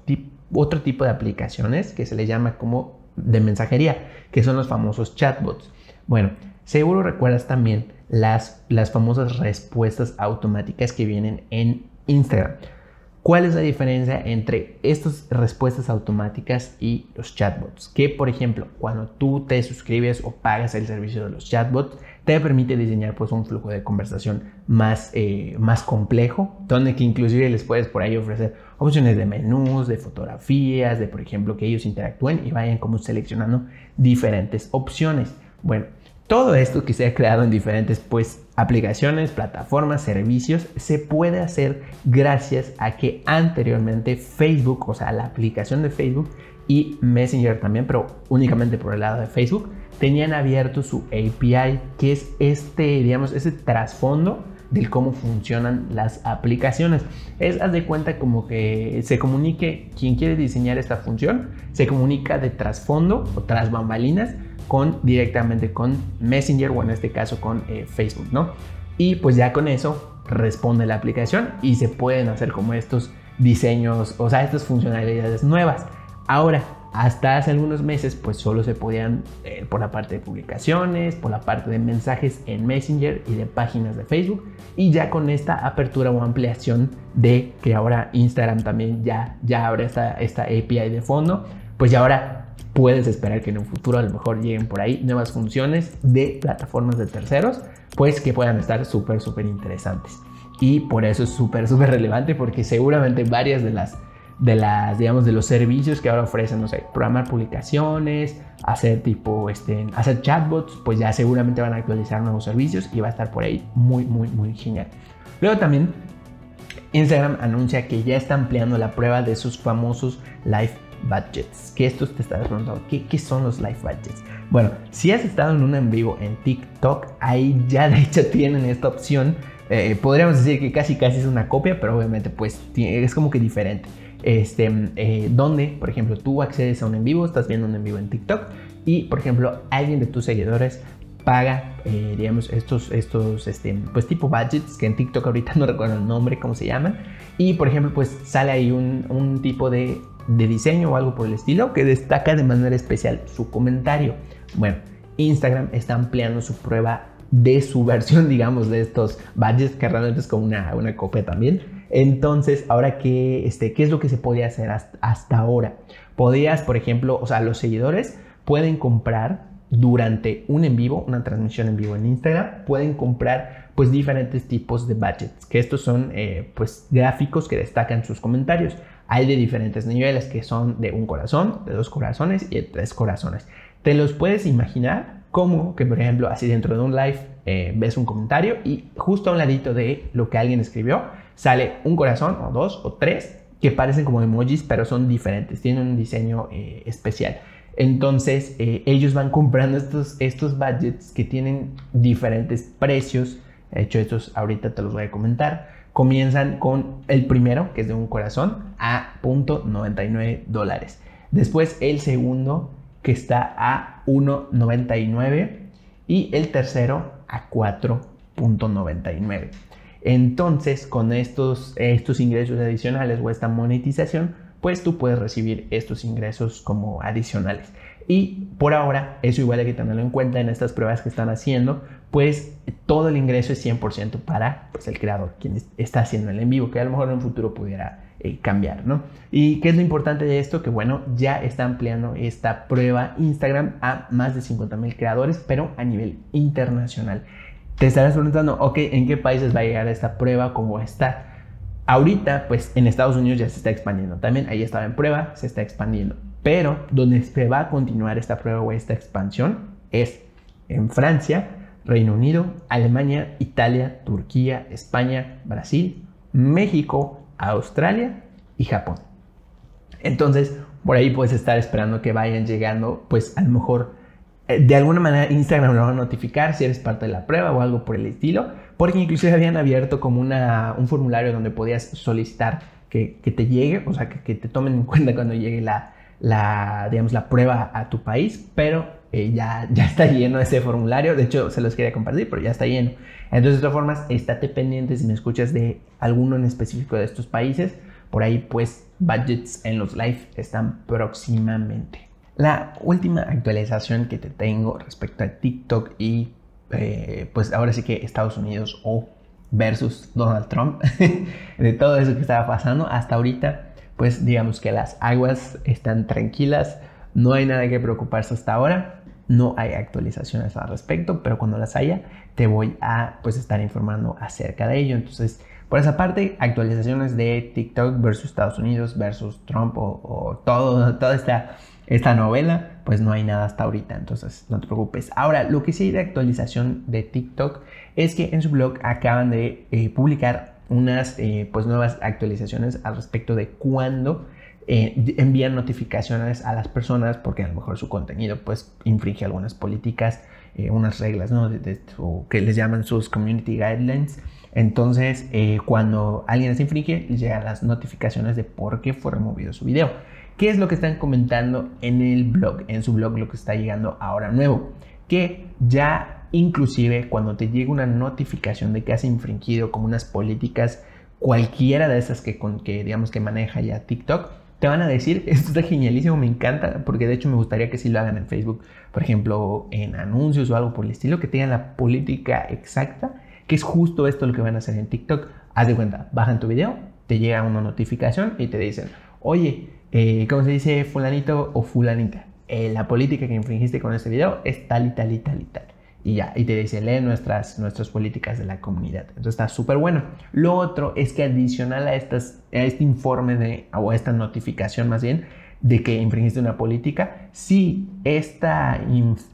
otro tipo de aplicaciones que se le llama como de mensajería, que son los famosos chatbots. Bueno, seguro recuerdas también las, las famosas respuestas automáticas que vienen en Instagram. ¿Cuál es la diferencia entre estas respuestas automáticas y los chatbots? Que, por ejemplo, cuando tú te suscribes o pagas el servicio de los chatbots, te permite diseñar pues, un flujo de conversación más, eh, más complejo, donde que inclusive les puedes por ahí ofrecer opciones de menús, de fotografías, de, por ejemplo, que ellos interactúen y vayan como seleccionando diferentes opciones. Bueno, todo esto que se ha creado en diferentes pues, aplicaciones, plataformas, servicios, se puede hacer gracias a que anteriormente Facebook, o sea, la aplicación de Facebook y Messenger también, pero únicamente por el lado de Facebook, tenían abierto su API, que es este, digamos, ese trasfondo del cómo funcionan las aplicaciones. Es, haz de cuenta como que se comunique, quien quiere diseñar esta función, se comunica de trasfondo o tras bambalinas con directamente con Messenger o en este caso con eh, Facebook, ¿no? Y pues ya con eso responde la aplicación y se pueden hacer como estos diseños, o sea, estas funcionalidades nuevas. Ahora, hasta hace algunos meses, pues solo se podían eh, por la parte de publicaciones, por la parte de mensajes en Messenger y de páginas de Facebook. Y ya con esta apertura o ampliación de que ahora Instagram también ya, ya abre esta, esta API de fondo, pues ya ahora puedes esperar que en un futuro a lo mejor lleguen por ahí nuevas funciones de plataformas de terceros, pues que puedan estar súper, súper interesantes. Y por eso es súper, súper relevante porque seguramente varias de las, de las, digamos, de los servicios que ahora ofrecen, no sé, programar publicaciones, hacer tipo, este, hacer chatbots, pues ya seguramente van a actualizar nuevos servicios y va a estar por ahí muy, muy, muy genial. Luego también Instagram anuncia que ya está ampliando la prueba de sus famosos live budgets. Que estos te estás preguntando, ¿qué, son los live budgets? Bueno, si has estado en un en vivo en TikTok, ahí ya de hecho tienen esta opción. Eh, podríamos decir que casi casi es una copia, pero obviamente pues es como que diferente. Este, eh, donde, por ejemplo, tú accedes a un en vivo, estás viendo un en vivo en TikTok y, por ejemplo, alguien de tus seguidores paga, eh, digamos, estos, estos, este, pues tipo budgets, que en TikTok ahorita no recuerdo el nombre, cómo se llaman, y por ejemplo, pues sale ahí un, un tipo de de diseño o algo por el estilo que destaca de manera especial su comentario. Bueno, Instagram está ampliando su prueba de su versión, digamos, de estos badges, que realmente es como una, una copia también. Entonces, ahora, ¿qué, este, ¿qué es lo que se podía hacer hasta, ahora? Podías, por ejemplo, o sea, los seguidores pueden comprar durante un en vivo, una transmisión en vivo en Instagram, pueden comprar pues diferentes tipos de budgets, que estos son eh, pues gráficos que destacan sus comentarios. Hay de diferentes niveles que son de un corazón, de dos corazones y de tres corazones. Te los puedes imaginar como que, por ejemplo, así dentro de un live eh, ves un comentario y justo a un ladito de lo que alguien escribió sale un corazón o dos o tres que parecen como emojis, pero son diferentes, tienen un diseño eh, especial. Entonces eh, ellos van comprando estos, estos budgets que tienen diferentes precios. De hecho, estos ahorita te los voy a comentar comienzan con el primero, que es de un corazón, a .99 dólares. Después el segundo, que está a 1.99 y el tercero a 4.99. Entonces, con estos, estos ingresos adicionales o esta monetización, pues tú puedes recibir estos ingresos como adicionales. Y por ahora, eso igual hay que tenerlo en cuenta en estas pruebas que están haciendo, pues todo el ingreso es 100% para pues, el creador, quien está haciendo el en vivo, que a lo mejor en un futuro pudiera eh, cambiar, ¿no? Y qué es lo importante de esto, que bueno, ya está ampliando esta prueba Instagram a más de 50 mil creadores, pero a nivel internacional. Te estarás preguntando, ok, ¿en qué países va a llegar esta prueba? ¿Cómo está? Ahorita, pues en Estados Unidos ya se está expandiendo. También ahí estaba en prueba, se está expandiendo. Pero donde se va a continuar esta prueba o esta expansión es en Francia, Reino Unido, Alemania, Italia, Turquía, España, Brasil, México, Australia y Japón. Entonces, por ahí puedes estar esperando que vayan llegando, pues a lo mejor eh, de alguna manera Instagram lo va a notificar si eres parte de la prueba o algo por el estilo, porque inclusive habían abierto como una, un formulario donde podías solicitar que, te llegue, o sea, que, te tomen en cuenta cuando llegue la, la, digamos, la prueba a tu país, pero eh, ya, ya está lleno ese formulario. De hecho, se los quería compartir, pero ya está lleno. Entonces, de todas formas, estate pendiente si me escuchas de alguno en específico de estos países. Por ahí, pues, budgets en los live están próximamente. La última actualización que te tengo respecto a TikTok y eh, pues ahora sí que Estados Unidos o versus Donald Trump, de todo eso que estaba pasando hasta ahorita, pues digamos que las aguas están tranquilas, no hay nada que preocuparse hasta ahora, no hay actualizaciones al respecto, pero cuando las haya te voy a pues estar informando acerca de ello. Entonces, por esa parte, actualizaciones de TikTok versus Estados Unidos versus Trump o, todo, toda esta, esta novela, pues no hay nada hasta ahorita, entonces no te preocupes. Ahora, lo que sí de actualización de TikTok es que en su blog acaban de eh, publicar unas eh, pues nuevas actualizaciones al respecto de cuándo eh, envían notificaciones a las personas porque a lo mejor su contenido pues infringe algunas políticas, unas reglas, ¿no? que les llaman sus community guidelines. Entonces, cuando alguien las infringe, les llegan las notificaciones de por qué fue removido su video. ¿Qué es lo que están comentando en el blog, en su blog, lo que está llegando ahora nuevo? Que ya Inclusive cuando te llega una notificación de que has infringido como unas políticas, cualquiera de esas que digamos que maneja ya TikTok, te van a decir, esto está genialísimo, me encanta, porque de hecho me gustaría que sí lo hagan en Facebook, por ejemplo, en anuncios o algo por el estilo, que tengan la política exacta, que es justo esto lo que van a hacer en TikTok. Haz de cuenta, bajan tu video, te llega una notificación y te dicen, oye, eh, ¿cómo se dice fulanito o fulanita? Eh, la política que infringiste con este video es tal y tal y tal y tal y ya, y te dice, lee nuestras, nuestras políticas de la comunidad. Entonces está súper bueno. Lo otro es que adicional a, estas, a este informe de, o a esta notificación más bien, de que infringiste una política, si esta,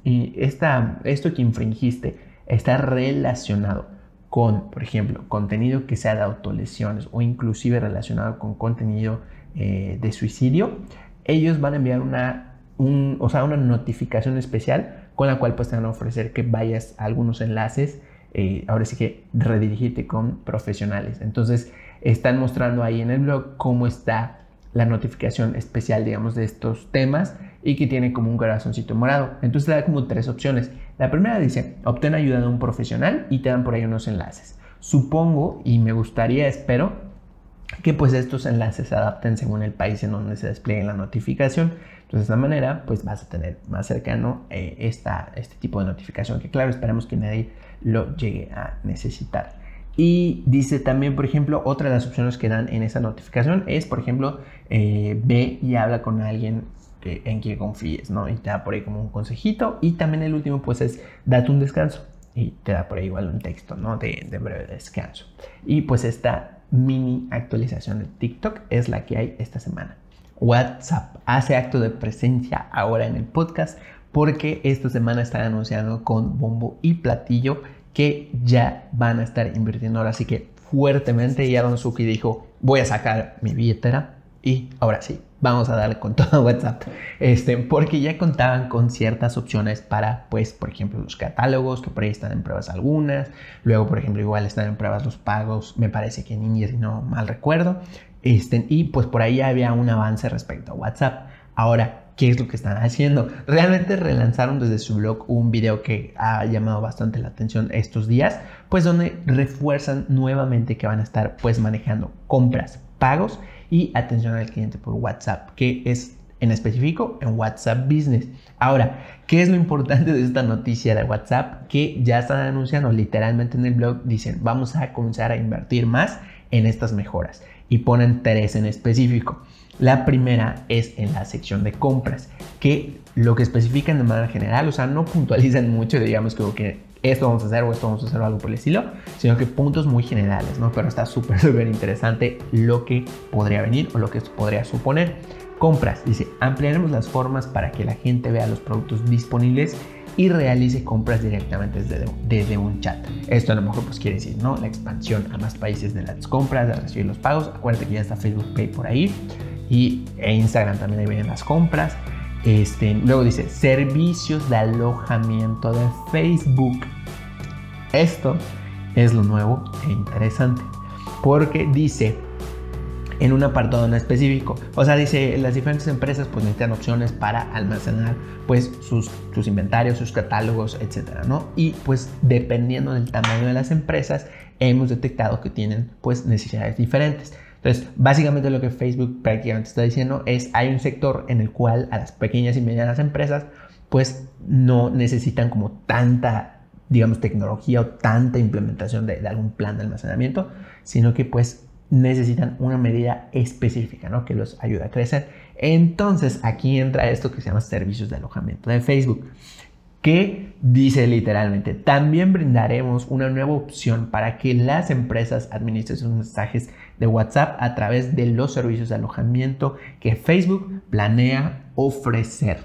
esta, esto que infringiste está relacionado con, por ejemplo, contenido que sea de autolesiones o inclusive relacionado con contenido eh, de suicidio, ellos van a enviar una, un, o sea, una notificación especial con la cual pues te van a ofrecer que vayas a algunos enlaces, eh, ahora sí que redirigirte con profesionales. Entonces están mostrando ahí en el blog cómo está la notificación especial, digamos, de estos temas y que tiene como un corazoncito morado. Entonces te da como tres opciones. La primera dice, obtén ayuda de un profesional y te dan por ahí unos enlaces. Supongo y me gustaría, espero, que pues estos enlaces se adapten según el país en donde se despliegue la notificación. Entonces, de esta manera, pues vas a tener más cercano eh, esta, este tipo de notificación, que claro, esperemos que nadie lo llegue a necesitar. Y dice también, por ejemplo, otra de las opciones que dan en esa notificación es, por ejemplo, eh, ve y habla con alguien en quien confíes, ¿no? Y te da por ahí como un consejito. Y también el último, pues es, date un descanso. Y te da por ahí igual un texto, ¿no? De, de breve descanso. Y pues esta mini actualización de TikTok es la que hay esta semana. WhatsApp hace acto de presencia ahora en el podcast porque esta semana están anunciando con bombo y platillo que ya van a estar invirtiendo ahora sí que fuertemente y Aaron Suki dijo voy a sacar mi billetera y ahora sí vamos a darle con todo WhatsApp este porque ya contaban con ciertas opciones para pues por ejemplo los catálogos que por ahí están en pruebas algunas luego por ejemplo igual están en pruebas los pagos me parece que en India si no mal recuerdo este, y pues por ahí había un avance respecto a WhatsApp. Ahora, ¿qué es lo que están haciendo? Realmente relanzaron desde su blog un video que ha llamado bastante la atención estos días, pues donde refuerzan nuevamente que van a estar pues manejando compras, pagos y atención al cliente por WhatsApp, que es en específico en WhatsApp Business. Ahora, ¿qué es lo importante de esta noticia de WhatsApp? Que ya están anunciando literalmente en el blog, dicen, vamos a comenzar a invertir más en estas mejoras y ponen tres en específico. La primera es en la sección de compras, que lo que especifican de manera general, o sea, no puntualizan mucho, digamos que esto vamos a hacer o esto vamos a hacer o algo por el estilo, sino que puntos muy generales, ¿no? Pero está súper, súper interesante lo que podría venir o lo que esto podría suponer. Compras, dice, ampliaremos las formas para que la gente vea los productos disponibles y realice compras directamente desde, desde, un chat. Esto a lo mejor pues quiere decir, ¿no? La expansión a más países de las compras, de recibir los pagos. Acuérdate que ya está Facebook Pay por ahí y e Instagram también ahí vienen las compras. Este, luego dice servicios de alojamiento de Facebook. Esto es lo nuevo e interesante porque dice en un apartado en específico. O sea, dice, las diferentes empresas pues necesitan opciones para almacenar pues sus, sus inventarios, sus catálogos, etcétera, ¿no? Y pues dependiendo del tamaño de las empresas, hemos detectado que tienen pues necesidades diferentes. Entonces, básicamente lo que Facebook prácticamente está diciendo es, hay un sector en el cual a las pequeñas y medianas empresas pues no necesitan como tanta, digamos, tecnología o tanta implementación de, algún plan de almacenamiento, sino que pues necesitan una medida específica, ¿no? Que los ayude a crecer. Entonces, aquí entra esto que se llama servicios de alojamiento de Facebook, que dice literalmente, también brindaremos una nueva opción para que las empresas administren sus mensajes de WhatsApp a través de los servicios de alojamiento que Facebook planea ofrecer.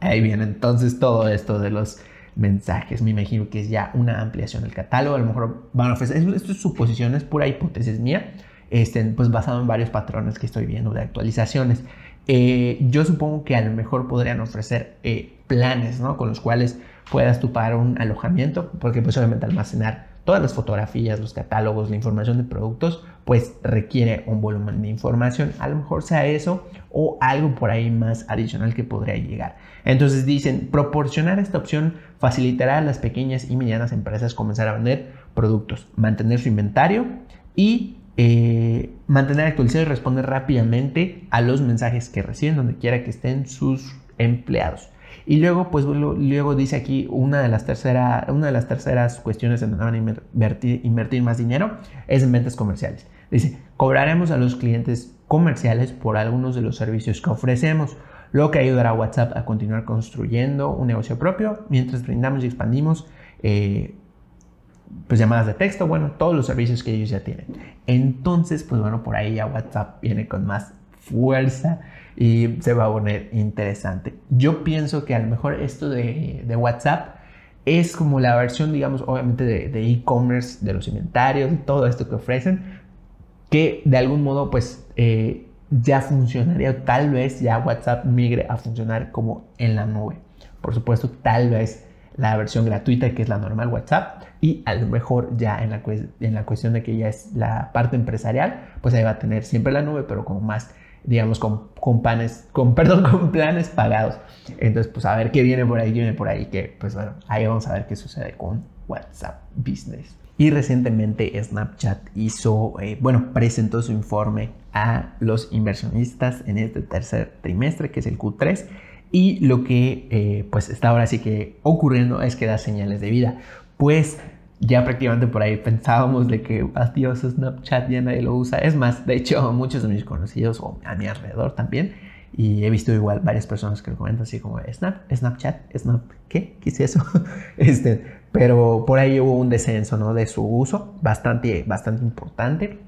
Ahí viene entonces todo esto de los mensajes. Me imagino que es ya una ampliación del catálogo. A lo mejor van a ofrecer. Esto es suposición, es pura hipótesis mía. Este, pues basado en varios patrones que estoy viendo de actualizaciones. Eh, yo supongo que a lo mejor podrían ofrecer eh, planes, ¿no? Con los cuales puedas tú pagar un alojamiento, porque pues obviamente almacenar todas las fotografías, los catálogos, la información de productos, pues requiere un volumen de información. A lo mejor sea eso o algo por ahí más adicional que podría llegar. Entonces dicen, proporcionar esta opción facilitará a las pequeñas y medianas empresas comenzar a vender productos, mantener su inventario y eh, mantener actualizado y responder rápidamente a los mensajes que reciben donde quiera que estén sus empleados. Y luego, pues luego dice aquí una de las, tercera, una de las terceras cuestiones en donde van a invertir, invertir más dinero es en ventas comerciales. Dice, cobraremos a los clientes comerciales por algunos de los servicios que ofrecemos, lo que ayudará a WhatsApp a continuar construyendo un negocio propio mientras brindamos y expandimos eh, pues llamadas de texto, bueno, todos los servicios que ellos ya tienen. Entonces, pues bueno, por ahí ya WhatsApp viene con más fuerza y se va a poner interesante. Yo pienso que a lo mejor esto de, WhatsApp es como la versión, digamos, obviamente de e-commerce, de, los inventarios, todo esto que ofrecen, que de algún modo pues eh, ya funcionaría, tal vez ya WhatsApp migre a funcionar como en la nube. Por supuesto, tal vez la versión gratuita, que es la normal WhatsApp, y a lo mejor ya en la, en la cuestión de que ya es la parte empresarial, pues ahí va a tener siempre la nube, pero como más digamos, con, con, panes, con, perdón, con planes pagados. Entonces, pues a ver qué viene por ahí, viene por ahí, que pues bueno, ahí vamos a ver qué sucede con WhatsApp Business. Y recientemente Snapchat hizo, eh, bueno, presentó su informe a los inversionistas en este tercer trimestre, que es el Q3. Y lo que eh, pues está ahora sí que ocurriendo es que da señales de vida. Pues ya prácticamente por ahí pensábamos de que adiós Snapchat ya nadie lo usa. Es más, de hecho muchos de mis conocidos o a mi alrededor también y he visto igual varias personas que lo comentan así como Snap, Snapchat, Snap, ¿qué? ¿Qué es eso? este, pero por ahí hubo un descenso ¿no? de su uso bastante, bastante importante.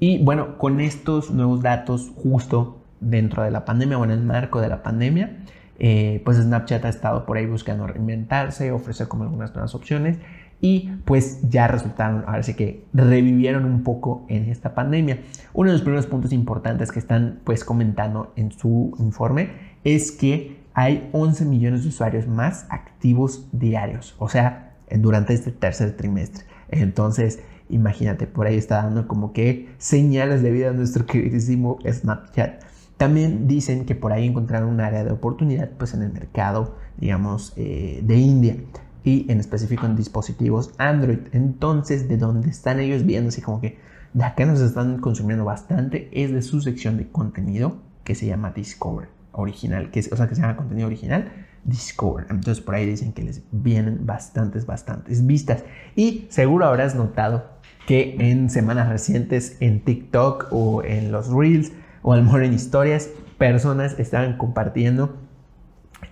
Y bueno, con estos nuevos datos justo dentro de la pandemia o en el marco de la pandemia, eh, pues Snapchat ha estado por ahí buscando reinventarse, ofrecer como algunas nuevas opciones y pues ya resultaron, ahora sí que revivieron un poco en esta pandemia. Uno de los primeros puntos importantes que están pues comentando en su informe es que hay 11 millones de usuarios más activos diarios, o sea, durante este tercer trimestre. Entonces, imagínate, por ahí está dando como que señales de vida a nuestro queridísimo Snapchat. También dicen que por ahí encontraron un área de oportunidad pues en el mercado, digamos, eh, de India y en específico en dispositivos Android. Entonces, de donde están ellos viendo así como que de acá nos están consumiendo bastante es de su sección de contenido que se llama Discover original, que es, o sea, que se llama contenido original Discover. Entonces por ahí dicen que les vienen bastantes, bastantes vistas. Y seguro habrás notado que en semanas recientes en TikTok o en los Reels o al en historias, personas estaban compartiendo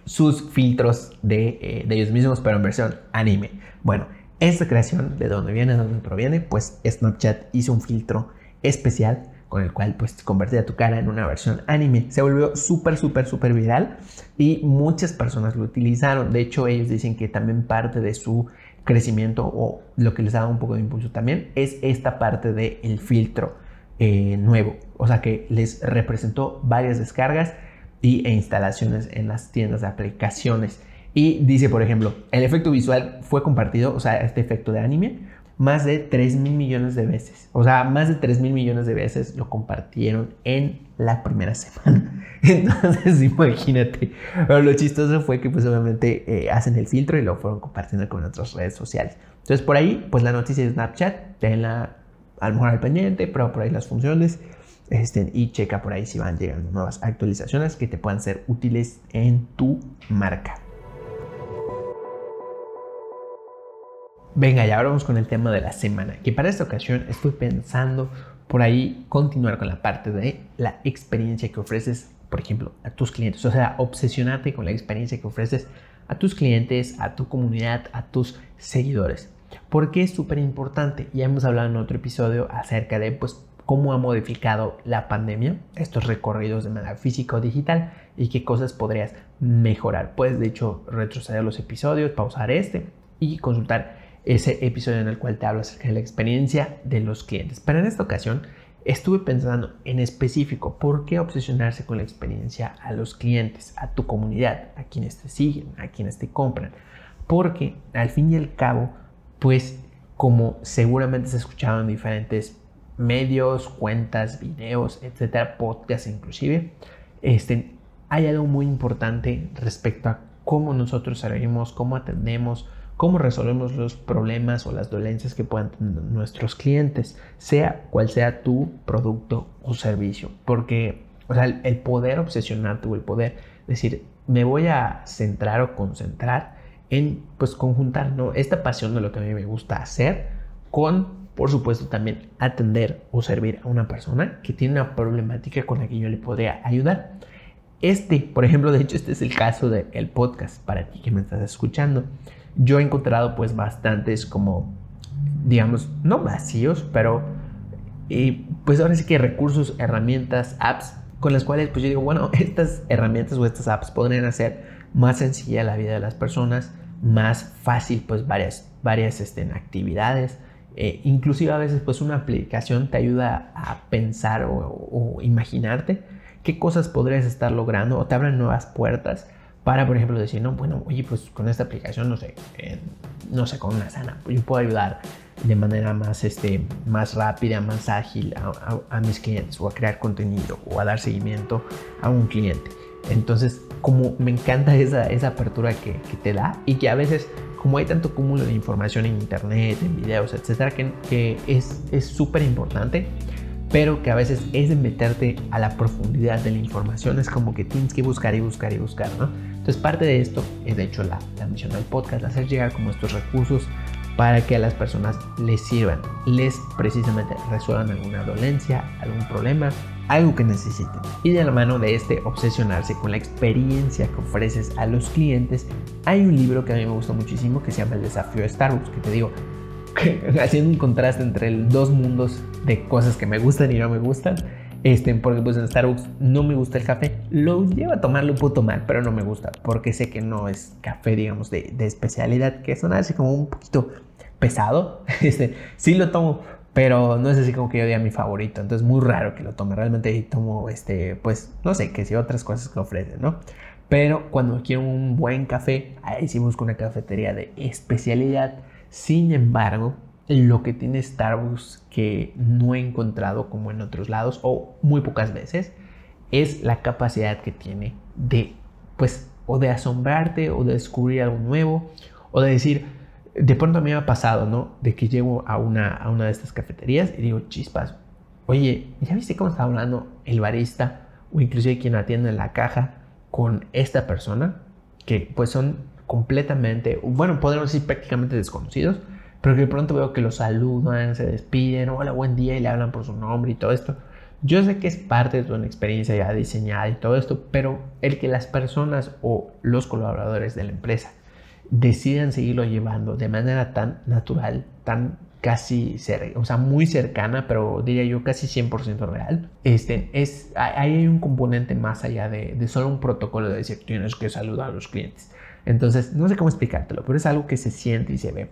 sus filtros de, eh, de, ellos mismos, pero en versión anime. Bueno, esta creación, de dónde viene, de dónde proviene, pues Snapchat hizo un filtro especial con el cual pues convertía tu cara en una versión anime. Se volvió súper, súper, súper viral y muchas personas lo utilizaron. De hecho, ellos dicen que también parte de su crecimiento o lo que les daba un poco de impulso también es esta parte del filtro eh, nuevo. O sea que les representó varias descargas e instalaciones en las tiendas de aplicaciones. Y dice, por ejemplo, el efecto visual fue compartido, o sea, este efecto de anime más de 3 mil millones de veces. O sea, más de 3 mil millones de veces lo compartieron en la primera semana. Entonces, imagínate. Pero lo chistoso fue que, pues, obviamente, eh, hacen el filtro y lo fueron compartiendo con otras redes sociales. Entonces, por ahí, pues, la noticia de Snapchat, tenla a lo mejor al pendiente, prueba por ahí las funciones. Este, y checa por ahí si van llegando nuevas actualizaciones que te puedan ser útiles en tu marca. Venga, ya ahora vamos con el tema de la semana, que para esta ocasión estoy pensando por ahí continuar con la parte de la experiencia que ofreces, por ejemplo, a tus clientes. O sea, obsesionarte con la experiencia que ofreces a tus clientes, a tu comunidad, a tus seguidores. Porque es súper importante. Ya hemos hablado en otro episodio acerca de pues, cómo ha modificado la pandemia estos recorridos de manera física o digital y qué cosas podrías mejorar. Puedes, de hecho, retroceder los episodios, pausar este y consultar ese episodio en el cual te hablo acerca de la experiencia de los clientes. Pero en esta ocasión estuve pensando en específico por qué obsesionarse con la experiencia a los clientes, a tu comunidad, a quienes te siguen, a quienes te compran. Porque al fin y al cabo, pues como seguramente se ha escuchado en diferentes medios, cuentas, videos, etcétera, podcasts inclusive, este, hay algo muy importante respecto a cómo nosotros servimos, cómo atendemos, cómo resolvemos los problemas o las dolencias que puedan tener nuestros clientes, sea cual sea tu producto o servicio. Porque, o sea, el, poder obsesionarte o el poder decir, me voy a centrar o concentrar en, pues, conjuntar, ¿no? Esta pasión de lo que a mí me gusta hacer con, por supuesto, también atender o servir a una persona que tiene una problemática con la que yo le podría ayudar. Este, por ejemplo, de hecho, este es el caso del podcast para ti que me estás escuchando yo he encontrado pues bastantes como, digamos, no vacíos, pero y pues ahora sí que recursos, herramientas, apps con las cuales pues yo digo, bueno, estas herramientas o estas apps podrían hacer más sencilla la vida de las personas, más fácil pues varias, varias este, actividades. Eh, inclusive a veces pues una aplicación te ayuda a pensar o, o imaginarte qué cosas podrías estar logrando o te abren nuevas puertas para, por ejemplo, decir, no, bueno, oye, pues con esta aplicación, no sé, no sé, con una sana, yo puedo ayudar de manera más, este, más rápida, más ágil a, mis clientes o a crear contenido o a dar seguimiento a un cliente. Entonces, como me encanta esa, esa apertura que te da y que a veces, como hay tanto cúmulo de información en internet, en videos, etcétera, que, que es súper importante pero que a veces es de meterte a la profundidad de la información, es como que tienes que buscar y buscar y buscar, ¿no? Entonces parte de esto es de hecho la, la misión del podcast, hacer llegar como estos recursos para que a las personas les sirvan, les precisamente resuelvan alguna dolencia, algún problema, algo que necesiten. Y de la mano de este obsesionarse con la experiencia que ofreces a los clientes, hay un libro que a mí me gusta muchísimo que se llama El desafío de Starbucks, que te digo, haciendo un contraste entre el dos mundos de cosas que me gustan y no me gustan este, porque pues en Starbucks no me gusta el café. Lo llevo a tomar, lo puedo tomar, pero no me gusta. Porque sé que no es café, digamos, de, de especialidad. Que suena así como un poquito pesado. Este, sí lo tomo, pero no es así como que yo diga mi favorito. Entonces muy raro que lo tome. Realmente tomo, este, pues, no sé, que si otras cosas que ofrecen, ¿no? Pero cuando quiero un buen café, ahí sí busco una cafetería de especialidad. Sin embargo, lo que tiene Starbucks que no he encontrado como en otros lados o muy pocas veces es la capacidad que tiene de pues o de asombrarte o de descubrir algo nuevo o de decir de pronto a mí me ha pasado no de que llego a una, a una de estas cafeterías y digo chispas oye ya viste cómo está hablando el barista o inclusive quien atiende en la caja con esta persona que pues son completamente bueno podemos decir prácticamente desconocidos pero que de pronto veo que los saludan, se despiden, hola, buen día y le hablan por su nombre y todo esto. Yo sé que es parte de una experiencia ya diseñada y todo esto, pero el que las personas o los colaboradores de la empresa decidan seguirlo llevando de manera tan natural, tan casi, o sea, muy cercana, pero diría yo casi 100% real, este, es, ahí hay un componente más allá de, solo un protocolo de decir tienes que saludar a los clientes. Entonces, no sé cómo explicártelo, pero es algo que se siente y se ve.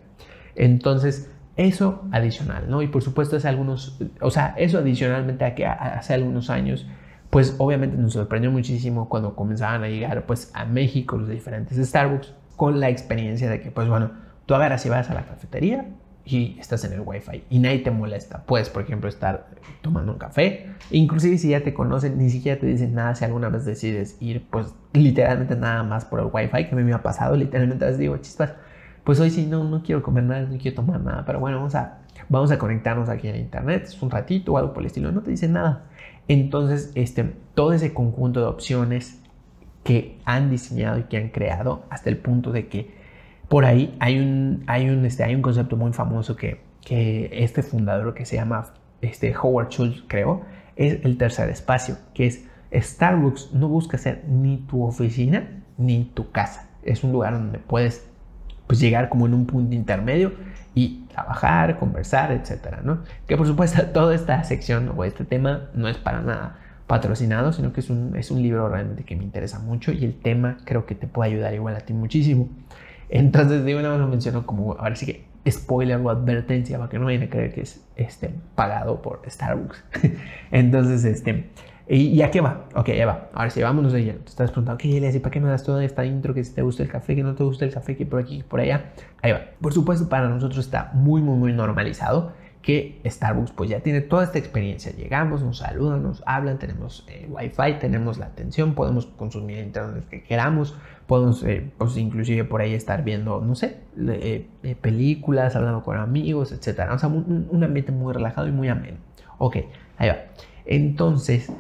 Entonces, eso adicional, ¿no? Y por supuesto, hace algunos, o sea, eso adicionalmente a que hace algunos años, pues obviamente nos sorprendió muchísimo cuando comenzaban a llegar, pues, a México los diferentes Starbucks con la experiencia de que, pues, bueno, tú agarras y vas a la cafetería y estás en el wifi y nadie te molesta. Puedes, por ejemplo, estar tomando un café. Inclusive si ya te conocen, ni siquiera te dicen nada si alguna vez decides ir, pues literalmente nada más por el wifi, que a mí me ha pasado. Literalmente les digo, chispas, pues hoy sí no, no quiero comer nada, no quiero tomar nada, pero bueno, vamos a, vamos a conectarnos aquí en internet, es un ratito o algo por el estilo. No te dicen nada. Entonces, este, todo ese conjunto de opciones que han diseñado y que han creado hasta el punto de que por ahí hay un, hay un, este, hay un concepto muy famoso que, que este fundador que se llama este, Howard Schultz, creo, es el tercer espacio, que es Starbucks no busca ser ni tu oficina ni tu casa. Es un lugar donde puedes pues, llegar como en un punto intermedio y trabajar, conversar, etcétera, ¿no? Que por supuesto toda esta sección o este tema no es para nada patrocinado, sino que es un, es un libro realmente que me interesa mucho y el tema creo que te puede ayudar igual a ti muchísimo. Entonces, digo, nada más lo menciono como, ahora sí que spoiler o advertencia para que no vayan a creer que es este, pagado por Starbucks. Entonces, este, ¿y, a qué va? Ok, ya va. Ahora sí, vámonos de ella. Te estás preguntando, ¿qué le ¿Para qué me das toda esta intro? Que si te gusta el café, que no te gusta el café, que por aquí, que por allá. Ahí va. Por supuesto, para nosotros está muy, muy, muy normalizado que Starbucks pues ya tiene toda esta experiencia. Llegamos, nos saludan, nos hablan, tenemos eh, Wi-Fi, tenemos la atención, podemos consumir internet que queramos, podemos eh, pues inclusive por ahí estar viendo, no sé, eh, películas, hablando con amigos, etc. O sea, un, un, ambiente muy relajado y muy ameno. Ok, ahí va. Entonces,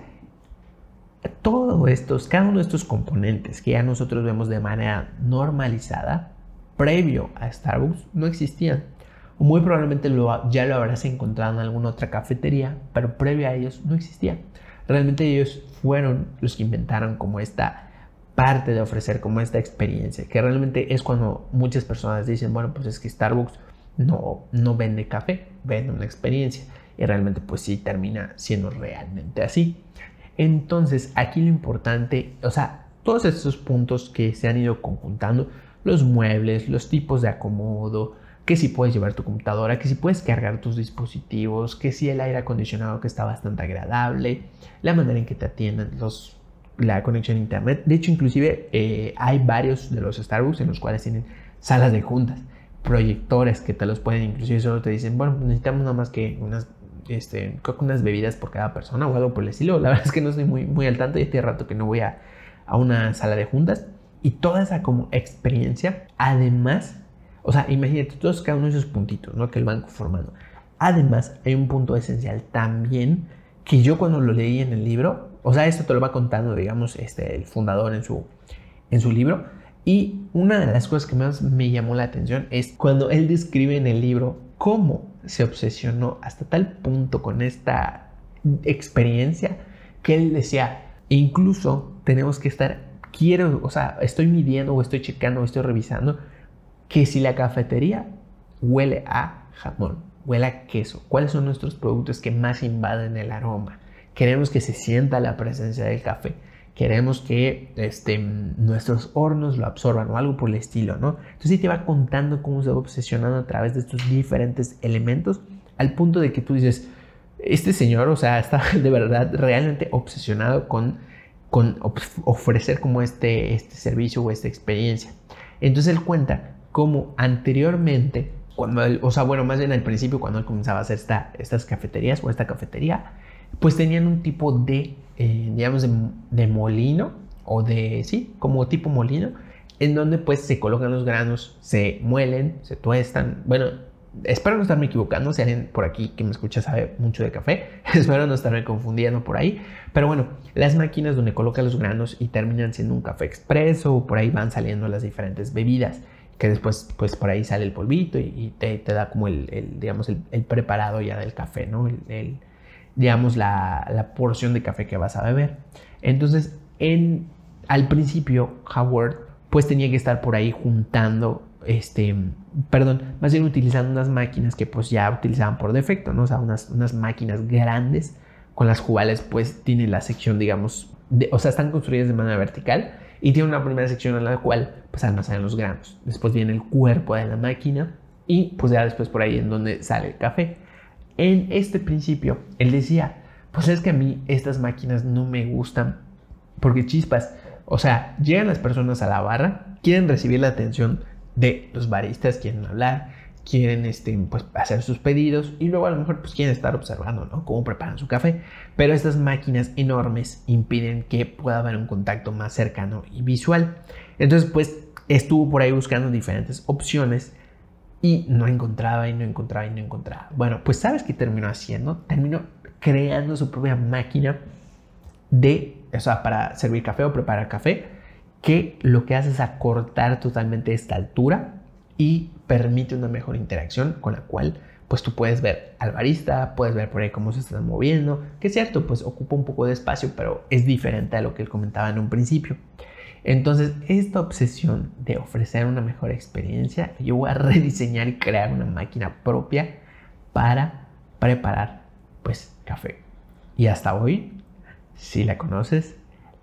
todos estos, cada uno de estos componentes que ya nosotros vemos de manera normalizada, previo a Starbucks, no existían muy probablemente ya lo habrás encontrado en alguna otra cafetería, pero previo a ellos no existía. Realmente ellos fueron los que inventaron como esta parte de ofrecer como esta experiencia, que realmente es cuando muchas personas dicen, bueno, pues es que Starbucks no, no vende café, vende una experiencia. Y realmente pues sí termina siendo realmente así. Entonces aquí lo importante, o sea, todos estos puntos que se han ido conjuntando, los muebles, los tipos de acomodo, que si puedes llevar tu computadora, que si puedes cargar tus dispositivos, que si el aire acondicionado que está bastante agradable, la manera en que te atienden los, la conexión a internet. De hecho, inclusive eh, hay varios de los Starbucks en los cuales tienen salas de juntas, proyectores que te los pueden, inclusive solo te dicen, bueno, necesitamos nada más que unas, este, unas bebidas por cada persona o algo por el estilo. La verdad es que no estoy muy, muy al tanto, ya tiene rato que no voy a, a una sala de juntas. Y toda esa como experiencia, además o sea, imagínate todos cada uno de esos puntitos, ¿no? Que el banco formando. Además, hay un punto esencial también que yo cuando lo leí en el libro, o sea, esto te lo va contando, digamos, este, el fundador en su, en su libro. Y una de las cosas que más me llamó la atención es cuando él describe en el libro cómo se obsesionó hasta tal punto con esta experiencia que él decía, incluso tenemos que estar, quiero, o sea, estoy midiendo o estoy checando o estoy revisando que si la cafetería huele a jamón, huele a queso, cuáles son nuestros productos que más invaden el aroma. Queremos que se sienta la presencia del café. Queremos que este, nuestros hornos lo absorban o algo por el estilo, ¿no? Entonces te va contando cómo se va obsesionando a través de estos diferentes elementos al punto de que tú dices, este señor, o sea, está de verdad realmente obsesionado con, con ofrecer como este, este servicio o esta experiencia. Entonces él cuenta como anteriormente, cuando o sea, bueno, más bien al principio, cuando él comenzaba a hacer esta, estas cafeterías o esta cafetería, pues tenían un tipo de, eh, digamos, de, molino o de, sí, como tipo molino, en donde pues se colocan los granos, se muelen, se tuestan. Bueno, espero no estarme equivocando, si alguien por aquí que me escucha sabe mucho de café, espero no estarme confundiendo por ahí. Pero bueno, las máquinas donde colocan los granos y terminan siendo un café expreso, por ahí van saliendo las diferentes bebidas que después pues por ahí sale el polvito y, te, da como el, digamos el, preparado ya del café, ¿no? El, digamos la, porción de café que vas a beber. Entonces, en, al principio Howard pues tenía que estar por ahí juntando, este, perdón, más bien utilizando unas máquinas que pues ya utilizaban por defecto, ¿no? O sea, unas, unas máquinas grandes con las cuales pues tiene la sección, digamos, o sea, están construidas de manera vertical y tiene una primera sección en la cual pues almacenan los granos. Después viene el cuerpo de la máquina y pues ya después por ahí en donde sale el café. En este principio, él decía, pues es que a mí estas máquinas no me gustan porque chispas, o sea, llegan las personas a la barra, quieren recibir la atención de los baristas, quieren hablar, quieren este, pues, hacer sus pedidos y luego a lo mejor pues, quieren estar observando ¿no? cómo preparan su café. Pero estas máquinas enormes impiden que pueda haber un contacto más cercano y visual. Entonces pues estuvo por ahí buscando diferentes opciones y no encontraba y no encontraba y no encontraba. Bueno, pues ¿sabes qué terminó haciendo? Terminó creando su propia máquina de, o para servir café o preparar café, que lo que hace es acortar totalmente esta altura y permite una mejor interacción con la cual pues tú puedes ver al barista, puedes ver por ahí cómo se están moviendo, que es cierto, pues ocupa un poco de espacio, pero es diferente a lo que él comentaba en un principio. Entonces, esta obsesión de ofrecer una mejor experiencia, yo voy a rediseñar y crear una máquina propia para preparar pues café. Y hasta hoy, si la conoces,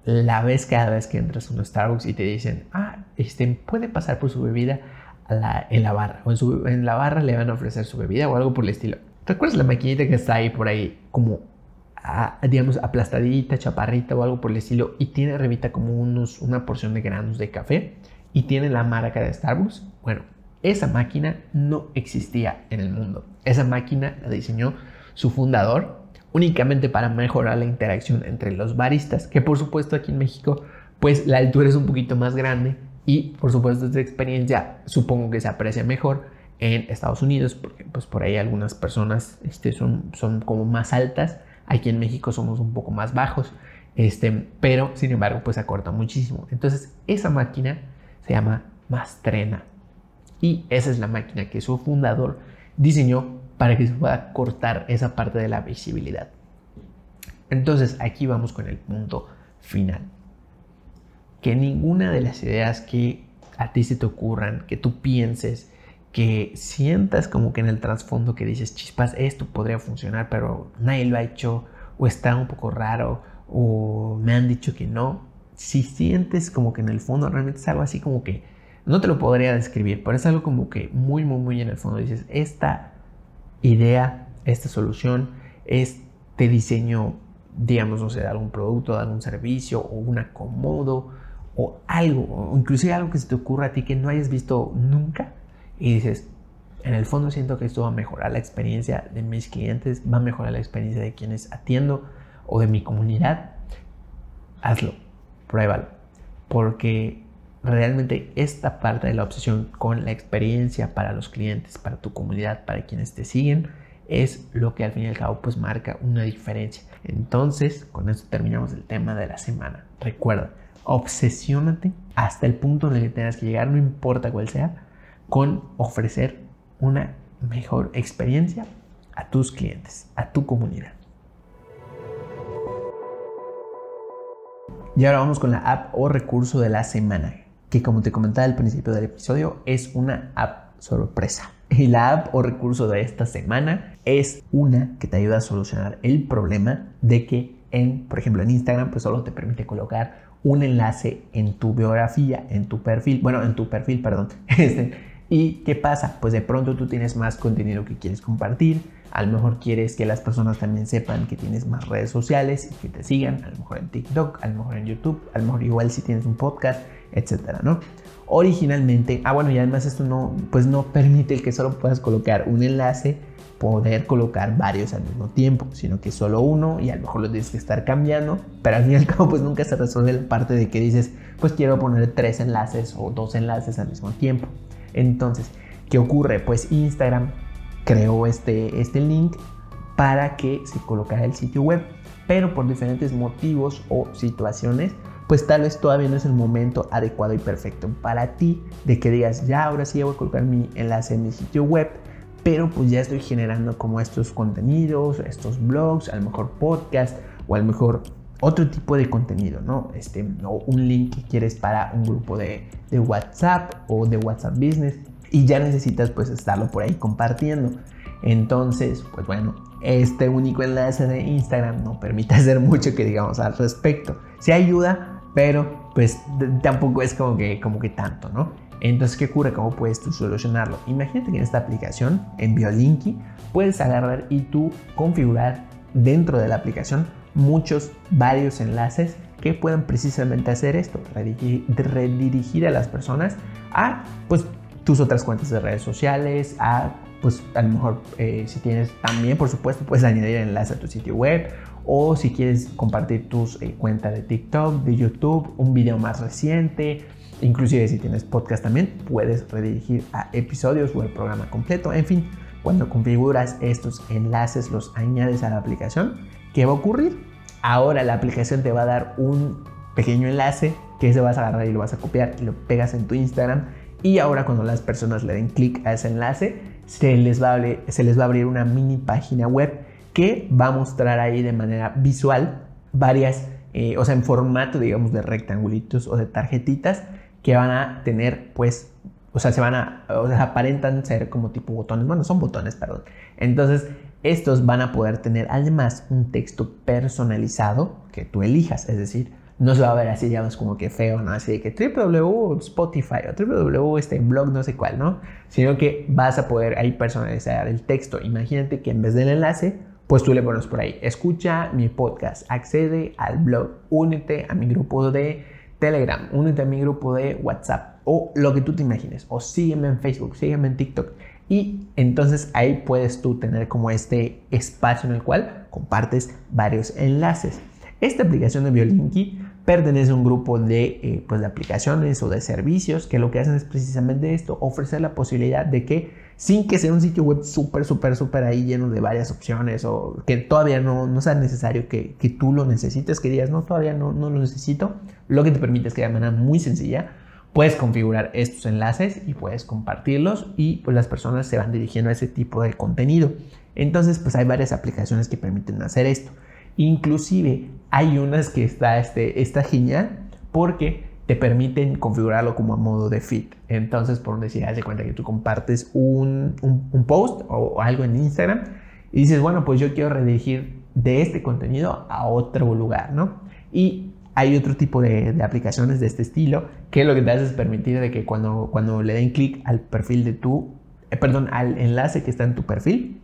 la ves cada vez que entras a un Starbucks y te dicen, ah, este puede pasar por su bebida en la barra. O en, la barra le van a ofrecer su bebida o algo por el estilo. ¿Recuerdas la maquinita que está ahí por ahí como, digamos, aplastadita, chaparrita o algo por el estilo? Y tiene arribita como unos, una porción de granos de café y tiene la marca de Starbucks. Bueno, esa máquina no existía en el mundo. Esa máquina la diseñó su fundador únicamente para mejorar la interacción entre los baristas, que por supuesto aquí en México pues la altura es un poquito más grande y por supuesto esta experiencia supongo que se aprecia mejor en Estados Unidos, porque pues por ahí algunas personas este, son, son como más altas, aquí en México somos un poco más bajos, este, pero sin embargo pues acorta muchísimo. Entonces esa máquina se llama Mastrena y esa es la máquina que su fundador diseñó para que se pueda cortar esa parte de la visibilidad. Entonces aquí vamos con el punto final que ninguna de las ideas que a ti se te ocurran, que tú pienses, que sientas como que en el trasfondo que dices, chispas, esto podría funcionar, pero nadie lo ha hecho, o está un poco raro, o me han dicho que no, si sientes como que en el fondo realmente es algo así como que, no te lo podría describir, pero es algo como que muy, muy, muy en el fondo. Dices, esta idea, esta solución, este diseño, digamos, no sé, de algún producto, de algún servicio, o un acomodo, o algo, o inclusive algo que se te ocurra a ti que no hayas visto nunca y dices, en el fondo siento que esto va a mejorar la experiencia de mis clientes, va a mejorar la experiencia de quienes atiendo o de mi comunidad, hazlo, pruébalo, porque realmente esta parte de la obsesión con la experiencia para los clientes, para tu comunidad, para quienes te siguen, es lo que al fin y al cabo pues marca una diferencia. Entonces, con esto terminamos el tema de la semana. Recuerda, obsesiónate hasta el punto en el que tengas que llegar, no importa cuál sea, con ofrecer una mejor experiencia a tus clientes, a tu comunidad. Y ahora vamos con la app o recurso de la semana, que como te comentaba al principio del episodio, es una app sorpresa. Y la app o recurso de esta semana es una que te ayuda a solucionar el problema de que en, por ejemplo, en Instagram, pues solo te permite colocar un enlace en tu biografía, en tu perfil, bueno, en tu perfil, perdón. Este, ¿Y qué pasa? Pues de pronto tú tienes más contenido que quieres compartir, a lo mejor quieres que las personas también sepan que tienes más redes sociales y que te sigan, a lo mejor en TikTok, a lo mejor en YouTube, a lo mejor igual si tienes un podcast, etcétera, ¿no? Originalmente, ah bueno, y además esto no, pues no permite que solo puedas colocar un enlace poder colocar varios al mismo tiempo, sino que solo uno y a lo mejor lo tienes que estar cambiando, pero al fin y al cabo pues nunca se resuelve la parte de que dices, pues quiero poner tres enlaces o dos enlaces al mismo tiempo. Entonces, ¿qué ocurre? Pues Instagram creó este, este link para que se colocara el sitio web, pero por diferentes motivos o situaciones, pues tal vez todavía no es el momento adecuado y perfecto para ti de que digas, ya ahora sí voy a colocar mi enlace en mi sitio web pero pues ya estoy generando como estos contenidos, estos blogs, a lo mejor podcast o a lo mejor otro tipo de contenido, ¿no? Este, o un link que quieres para un grupo de, de WhatsApp o de WhatsApp Business y ya necesitas pues estarlo por ahí compartiendo. Entonces, pues bueno, este único enlace de Instagram no permite hacer mucho que digamos al respecto. Se ayuda, pero pues tampoco es como que, como que tanto, ¿no? Entonces, ¿qué ocurre? ¿Cómo puedes tú solucionarlo? Imagínate que en esta aplicación, en Biolinky, puedes agarrar y tú configurar dentro de la aplicación muchos, varios enlaces que puedan precisamente hacer esto, redirigir, a las personas a, pues, tus otras cuentas de redes sociales, a pues a lo mejor eh, si tienes también, por supuesto, puedes añadir enlace a tu sitio web o si quieres compartir tus eh, cuentas de TikTok, de YouTube, un video más reciente, inclusive si tienes podcast también, puedes redirigir a episodios o el programa completo, en fin, cuando configuras estos enlaces, los añades a la aplicación, ¿qué va a ocurrir? Ahora la aplicación te va a dar un pequeño enlace que se vas a agarrar y lo vas a copiar y lo pegas en tu Instagram y ahora cuando las personas le den clic a ese enlace, se les, va a abrir, se les va a abrir una mini página web que va a mostrar ahí de manera visual varias, eh, o sea, en formato, digamos, de rectangulitos o de tarjetitas que van a tener, pues, o sea, se van a, o sea, aparentan ser como tipo botones, bueno, son botones, perdón. Entonces, estos van a poder tener además un texto personalizado que tú elijas, es decir, no se va a ver así, digamos, como que feo, ¿no? Así de que www Spotify o www este blog no sé cuál, ¿no? Sino que vas a poder ahí personalizar el texto. Imagínate que en vez del enlace, pues tú le pones por ahí, escucha mi podcast, accede al blog, únete a mi grupo de Telegram, únete a mi grupo de WhatsApp o lo que tú te imagines, o sígueme en Facebook, sígueme en TikTok. Y entonces ahí puedes tú tener como este espacio en el cual compartes varios enlaces. Esta aplicación de Biolinky pertenece a un grupo de, eh, pues de aplicaciones o de servicios que lo que hacen es precisamente esto, ofrecer la posibilidad de que sin que sea un sitio web súper, súper, súper ahí lleno de varias opciones o que todavía no, no sea necesario que, que, tú lo necesites, que digas, no, todavía no, no lo necesito, lo que te permite es que de manera muy sencilla puedes configurar estos enlaces y puedes compartirlos y pues las personas se van dirigiendo a ese tipo de contenido. Entonces pues hay varias aplicaciones que permiten hacer esto. Inclusive hay unas que está, este, está genial porque te permiten configurarlo como a modo de feed. Entonces, por decir, haz de cuenta que tú compartes un, un, post o algo en Instagram y dices, bueno, pues yo quiero redirigir de este contenido a otro lugar, ¿no? Y hay otro tipo de, de, aplicaciones de este estilo que lo que te hace es permitir de que cuando, cuando le den clic al perfil de tu, eh, perdón, al enlace que está en tu perfil,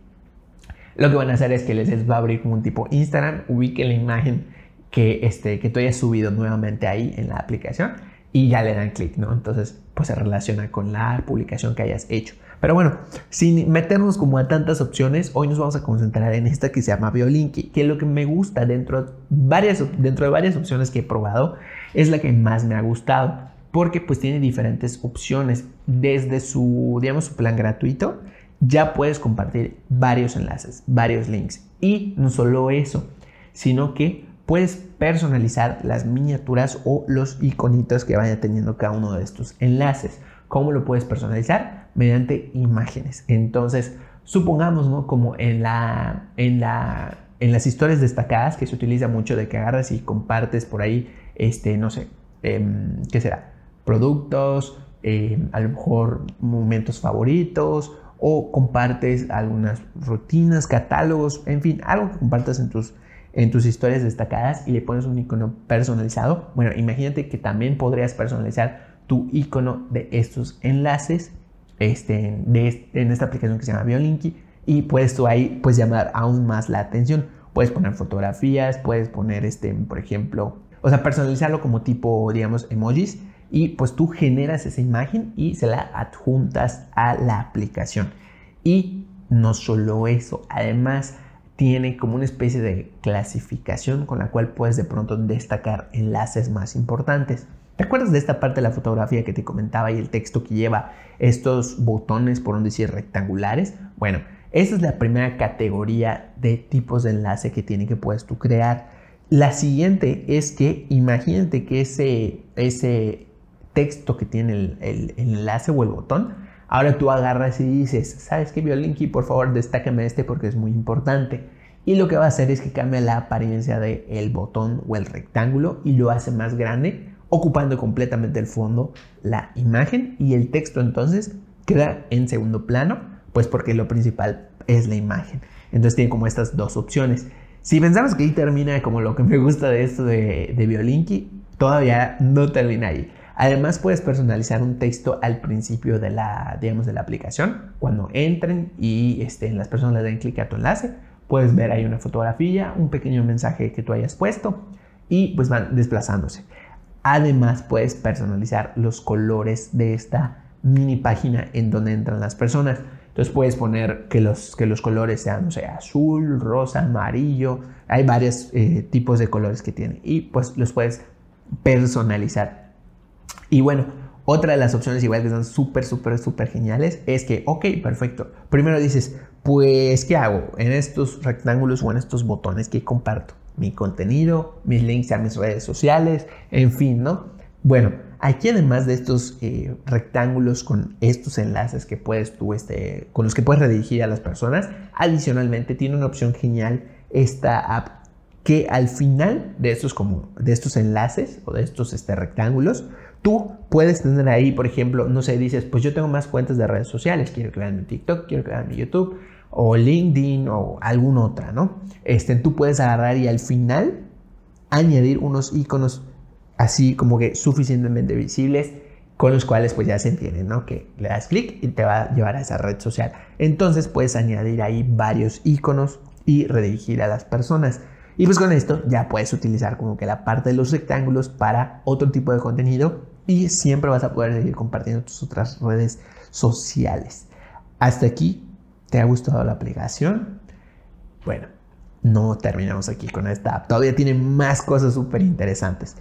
lo que van a hacer es que les va a abrir como un tipo Instagram, ubique la imagen que, este, que tú hayas subido nuevamente ahí en la aplicación y ya le dan clic, ¿no? Entonces, pues se relaciona con la publicación que hayas hecho. Pero bueno, sin meternos como a tantas opciones, hoy nos vamos a concentrar en esta que se llama Biolinky, que lo que me gusta dentro, varias, dentro de varias opciones que he probado es la que más me ha gustado, porque pues tiene diferentes opciones desde su, digamos, su plan gratuito ya puedes compartir varios enlaces, varios links. Y no solo eso, sino que puedes personalizar las miniaturas o los iconitos que vaya teniendo cada uno de estos enlaces. ¿Cómo lo puedes personalizar? Mediante imágenes. Entonces, supongamos, ¿no? Como en, la, en, la, en las historias destacadas, que se utiliza mucho de que agarras y compartes por ahí, este, no sé, em, ¿qué será? Productos, em, a lo mejor momentos favoritos o compartes algunas rutinas, catálogos, en fin, algo que compartas en tus, en tus historias destacadas y le pones un icono personalizado. Bueno, imagínate que también podrías personalizar tu icono de estos enlaces este, de en esta aplicación que se llama Biolinky y puedes tú ahí pues llamar aún más la atención. Puedes poner fotografías, puedes poner este, por ejemplo, o sea, personalizarlo como tipo, digamos, emojis y pues tú generas esa imagen y se la adjuntas a la aplicación. Y no solo eso, además tiene como una especie de clasificación con la cual puedes de pronto destacar enlaces más importantes. ¿Te acuerdas de esta parte de la fotografía que te comentaba y el texto que lleva estos botones, por decir, rectangulares? Bueno, esa es la primera categoría de tipos de enlace que tiene que puedes tú crear. La siguiente es que imagínate que ese, ese texto que tiene el, enlace o el botón, ahora tú agarras y dices, ¿sabes qué, Biolinky? Por favor, destácame este porque es muy importante. Y lo que va a hacer es que cambia la apariencia del el botón o el rectángulo y lo hace más grande, ocupando completamente el fondo, la imagen y el texto entonces queda en segundo plano, pues porque lo principal es la imagen. Entonces tiene como estas dos opciones. Si pensamos que ahí termina como lo que me gusta de esto de, de Biolinky, todavía no termina ahí. Además puedes personalizar un texto al principio de la, digamos, de la aplicación. Cuando entren y este, las personas le den clic a tu enlace, puedes ver ahí una fotografía, un pequeño mensaje que tú hayas puesto y pues van desplazándose. Además puedes personalizar los colores de esta mini página en donde entran las personas. Entonces puedes poner que los, que los colores sean, no sé, azul, rosa, amarillo. Hay varios eh, tipos de colores que tiene y pues los puedes personalizar. Y bueno, otra de las opciones igual que son súper, súper, súper geniales es que, ok, perfecto. Primero dices, pues, ¿qué hago? En estos rectángulos o en estos botones que comparto. Mi contenido, mis links a mis redes sociales, en fin, ¿no? Bueno, aquí además de estos eh, rectángulos con estos enlaces que puedes tú, este, con los que puedes redirigir a las personas, adicionalmente tiene una opción genial esta app que al final de estos, como, de estos enlaces o de estos este, rectángulos, tú puedes tener ahí, por ejemplo, no sé, dices, pues yo tengo más cuentas de redes sociales, quiero vean mi TikTok, quiero vean mi YouTube, o LinkedIn, o alguna otra, ¿no? Este, tú puedes agarrar y al final añadir unos iconos así como que suficientemente visibles con los cuales pues ya se entiende, ¿no? Que le das clic y te va a llevar a esa red social. Entonces puedes añadir ahí varios iconos y redirigir a las personas. Y pues con esto ya puedes utilizar como que la parte de los rectángulos para otro tipo de contenido y siempre vas a poder seguir compartiendo tus otras redes sociales. Hasta aquí, ¿te ha gustado la aplicación? Bueno, no terminamos aquí con esta app. Todavía tiene más cosas súper interesantes.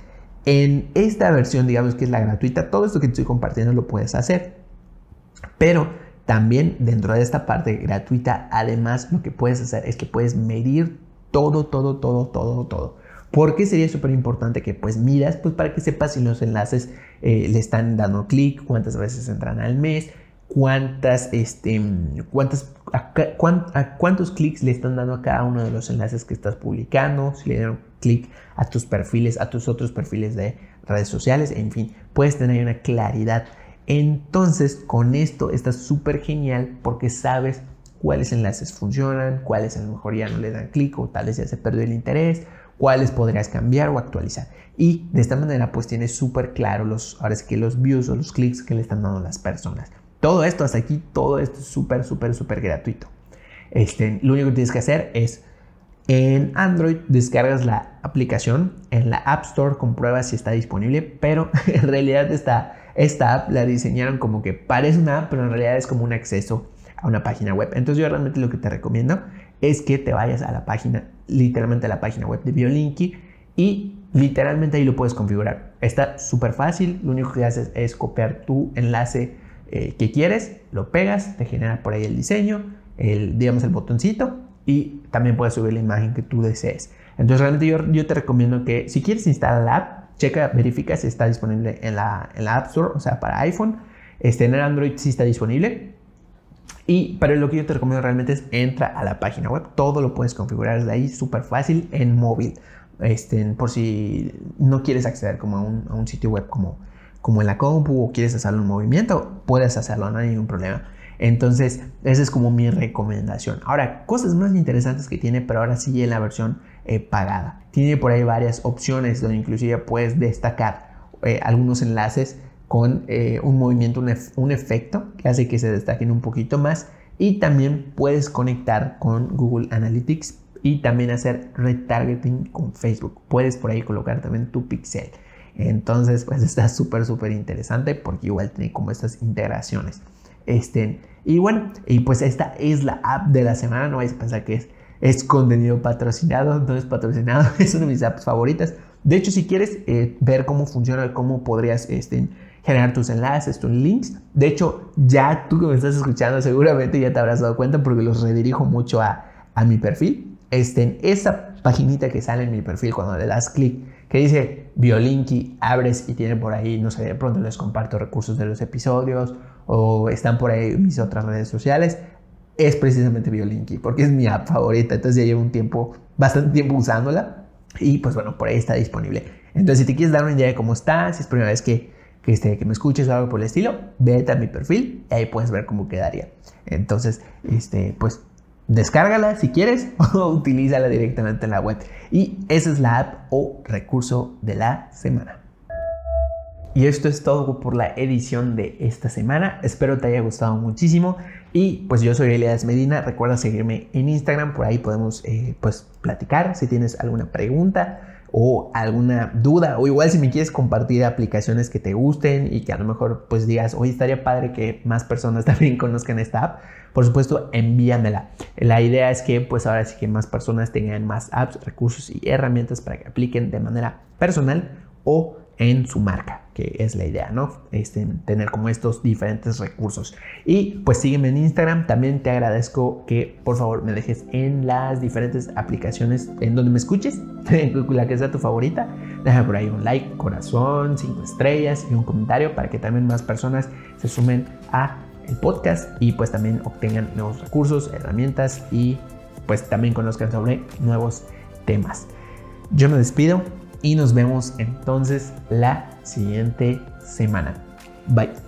En esta versión, digamos que es la gratuita, todo esto que estoy compartiendo lo puedes hacer. Pero también dentro de esta parte gratuita, además lo que puedes hacer es que puedes medir todo, todo, todo, todo, todo. ¿Por qué sería súper importante que pues miras? Pues para que sepas si los enlaces eh, le están dando clic, cuántas veces entran al mes, cuántas, este, cuántas, cuántos clics le están dando a cada uno de los enlaces que estás publicando, si le dieron clic a tus perfiles, a tus otros perfiles de redes sociales, en fin, puedes tener una claridad. Entonces, con esto está súper genial porque sabes cuáles enlaces funcionan, cuáles a lo mejor ya no le dan clic o tal vez ya se perdió el interés, cuáles podrías cambiar o actualizar. Y de esta manera pues tienes súper claro los, ahora es que los views o los clics que le están dando las personas. Todo esto hasta aquí, todo esto es súper, súper, súper gratuito. Este, lo único que tienes que hacer es en Android descargas la aplicación, en la App Store compruebas si está disponible, pero en realidad esta, esta app la diseñaron como que parece una app, pero en realidad es como un acceso a una página web. Entonces yo realmente lo que te recomiendo es que te vayas a la página, literalmente a la página web de Biolinky y literalmente ahí lo puedes configurar. Está súper fácil, lo único que haces es copiar tu enlace eh, que quieres, lo pegas, te genera por ahí el diseño, el, digamos el botoncito y también puedes subir la imagen que tú desees. Entonces realmente yo, yo te recomiendo que si quieres instalar la app, checa, verifica si está disponible en la, en la App Store, o sea, para iPhone. Este, en el Android sí está disponible. Y pero lo que yo te recomiendo realmente es entra a la página web. Todo lo puedes configurar desde ahí, súper fácil en móvil. Este, por si no quieres acceder como a un, a un sitio web como como en la compu o quieres hacerlo en movimiento, puedes hacerlo, no hay ningún problema. Entonces, esa es como mi recomendación. Ahora, cosas más interesantes que tiene, pero ahora sí en la versión eh, pagada. Tiene por ahí varias opciones donde inclusive puedes destacar eh, algunos enlaces con eh, un movimiento, un, un, efecto que hace que se destaquen un poquito más. Y también puedes conectar con Google Analytics y también hacer retargeting con Facebook. Puedes por ahí colocar también tu pixel. Entonces, pues está súper, súper interesante porque igual tiene como estas integraciones. Este, y bueno, y pues esta es la app de la semana. No vais a pensar que es, es contenido patrocinado, no es patrocinado, es una de mis apps favoritas. De hecho, si quieres eh, ver cómo funciona, cómo podrías este, generar tus enlaces, tus links, de hecho, ya tú que me estás escuchando seguramente ya te habrás dado cuenta porque los redirijo mucho a, a mi perfil. Este, esa paginita que sale en mi perfil cuando le das clic que dice Biolinky, abres y tiene por ahí, no sé, de pronto les comparto recursos de los episodios o están por ahí mis otras redes sociales, es precisamente Biolinky, porque es mi app favorita, entonces ya llevo un tiempo, bastante tiempo usándola y pues bueno, por ahí está disponible. Entonces si te quieres dar una idea de cómo está, si es primera vez que, este, que me escuches o algo por el estilo, vete a mi perfil y ahí puedes ver cómo quedaría. Entonces, este, pues Descárgala si quieres o utilízala directamente en la web. Y esa es la app o recurso de la semana. Y esto es todo por la edición de esta semana. Espero te haya gustado muchísimo. Y pues yo soy Elias Medina. Recuerda seguirme en Instagram. Por ahí podemos eh, pues platicar. Si tienes alguna pregunta, o alguna duda o igual si me quieres compartir aplicaciones que te gusten y que a lo mejor pues digas, hoy estaría padre que más personas también conozcan esta app, por supuesto envíamela. La idea es que pues ahora sí que más personas tengan más apps, recursos y herramientas para que apliquen de manera personal o en su marca, que es la idea, ¿no? Este, tener como estos diferentes recursos. Y pues sígueme en Instagram, también te agradezco que por favor me dejes en las diferentes aplicaciones en donde me escuches, la que sea tu favorita, deja por ahí un like, corazón, cinco estrellas y un comentario para que también más personas se sumen a el podcast y pues también obtengan nuevos recursos, herramientas y pues también conozcan sobre nuevos temas. Yo me despido, y nos vemos entonces la siguiente semana. Bye.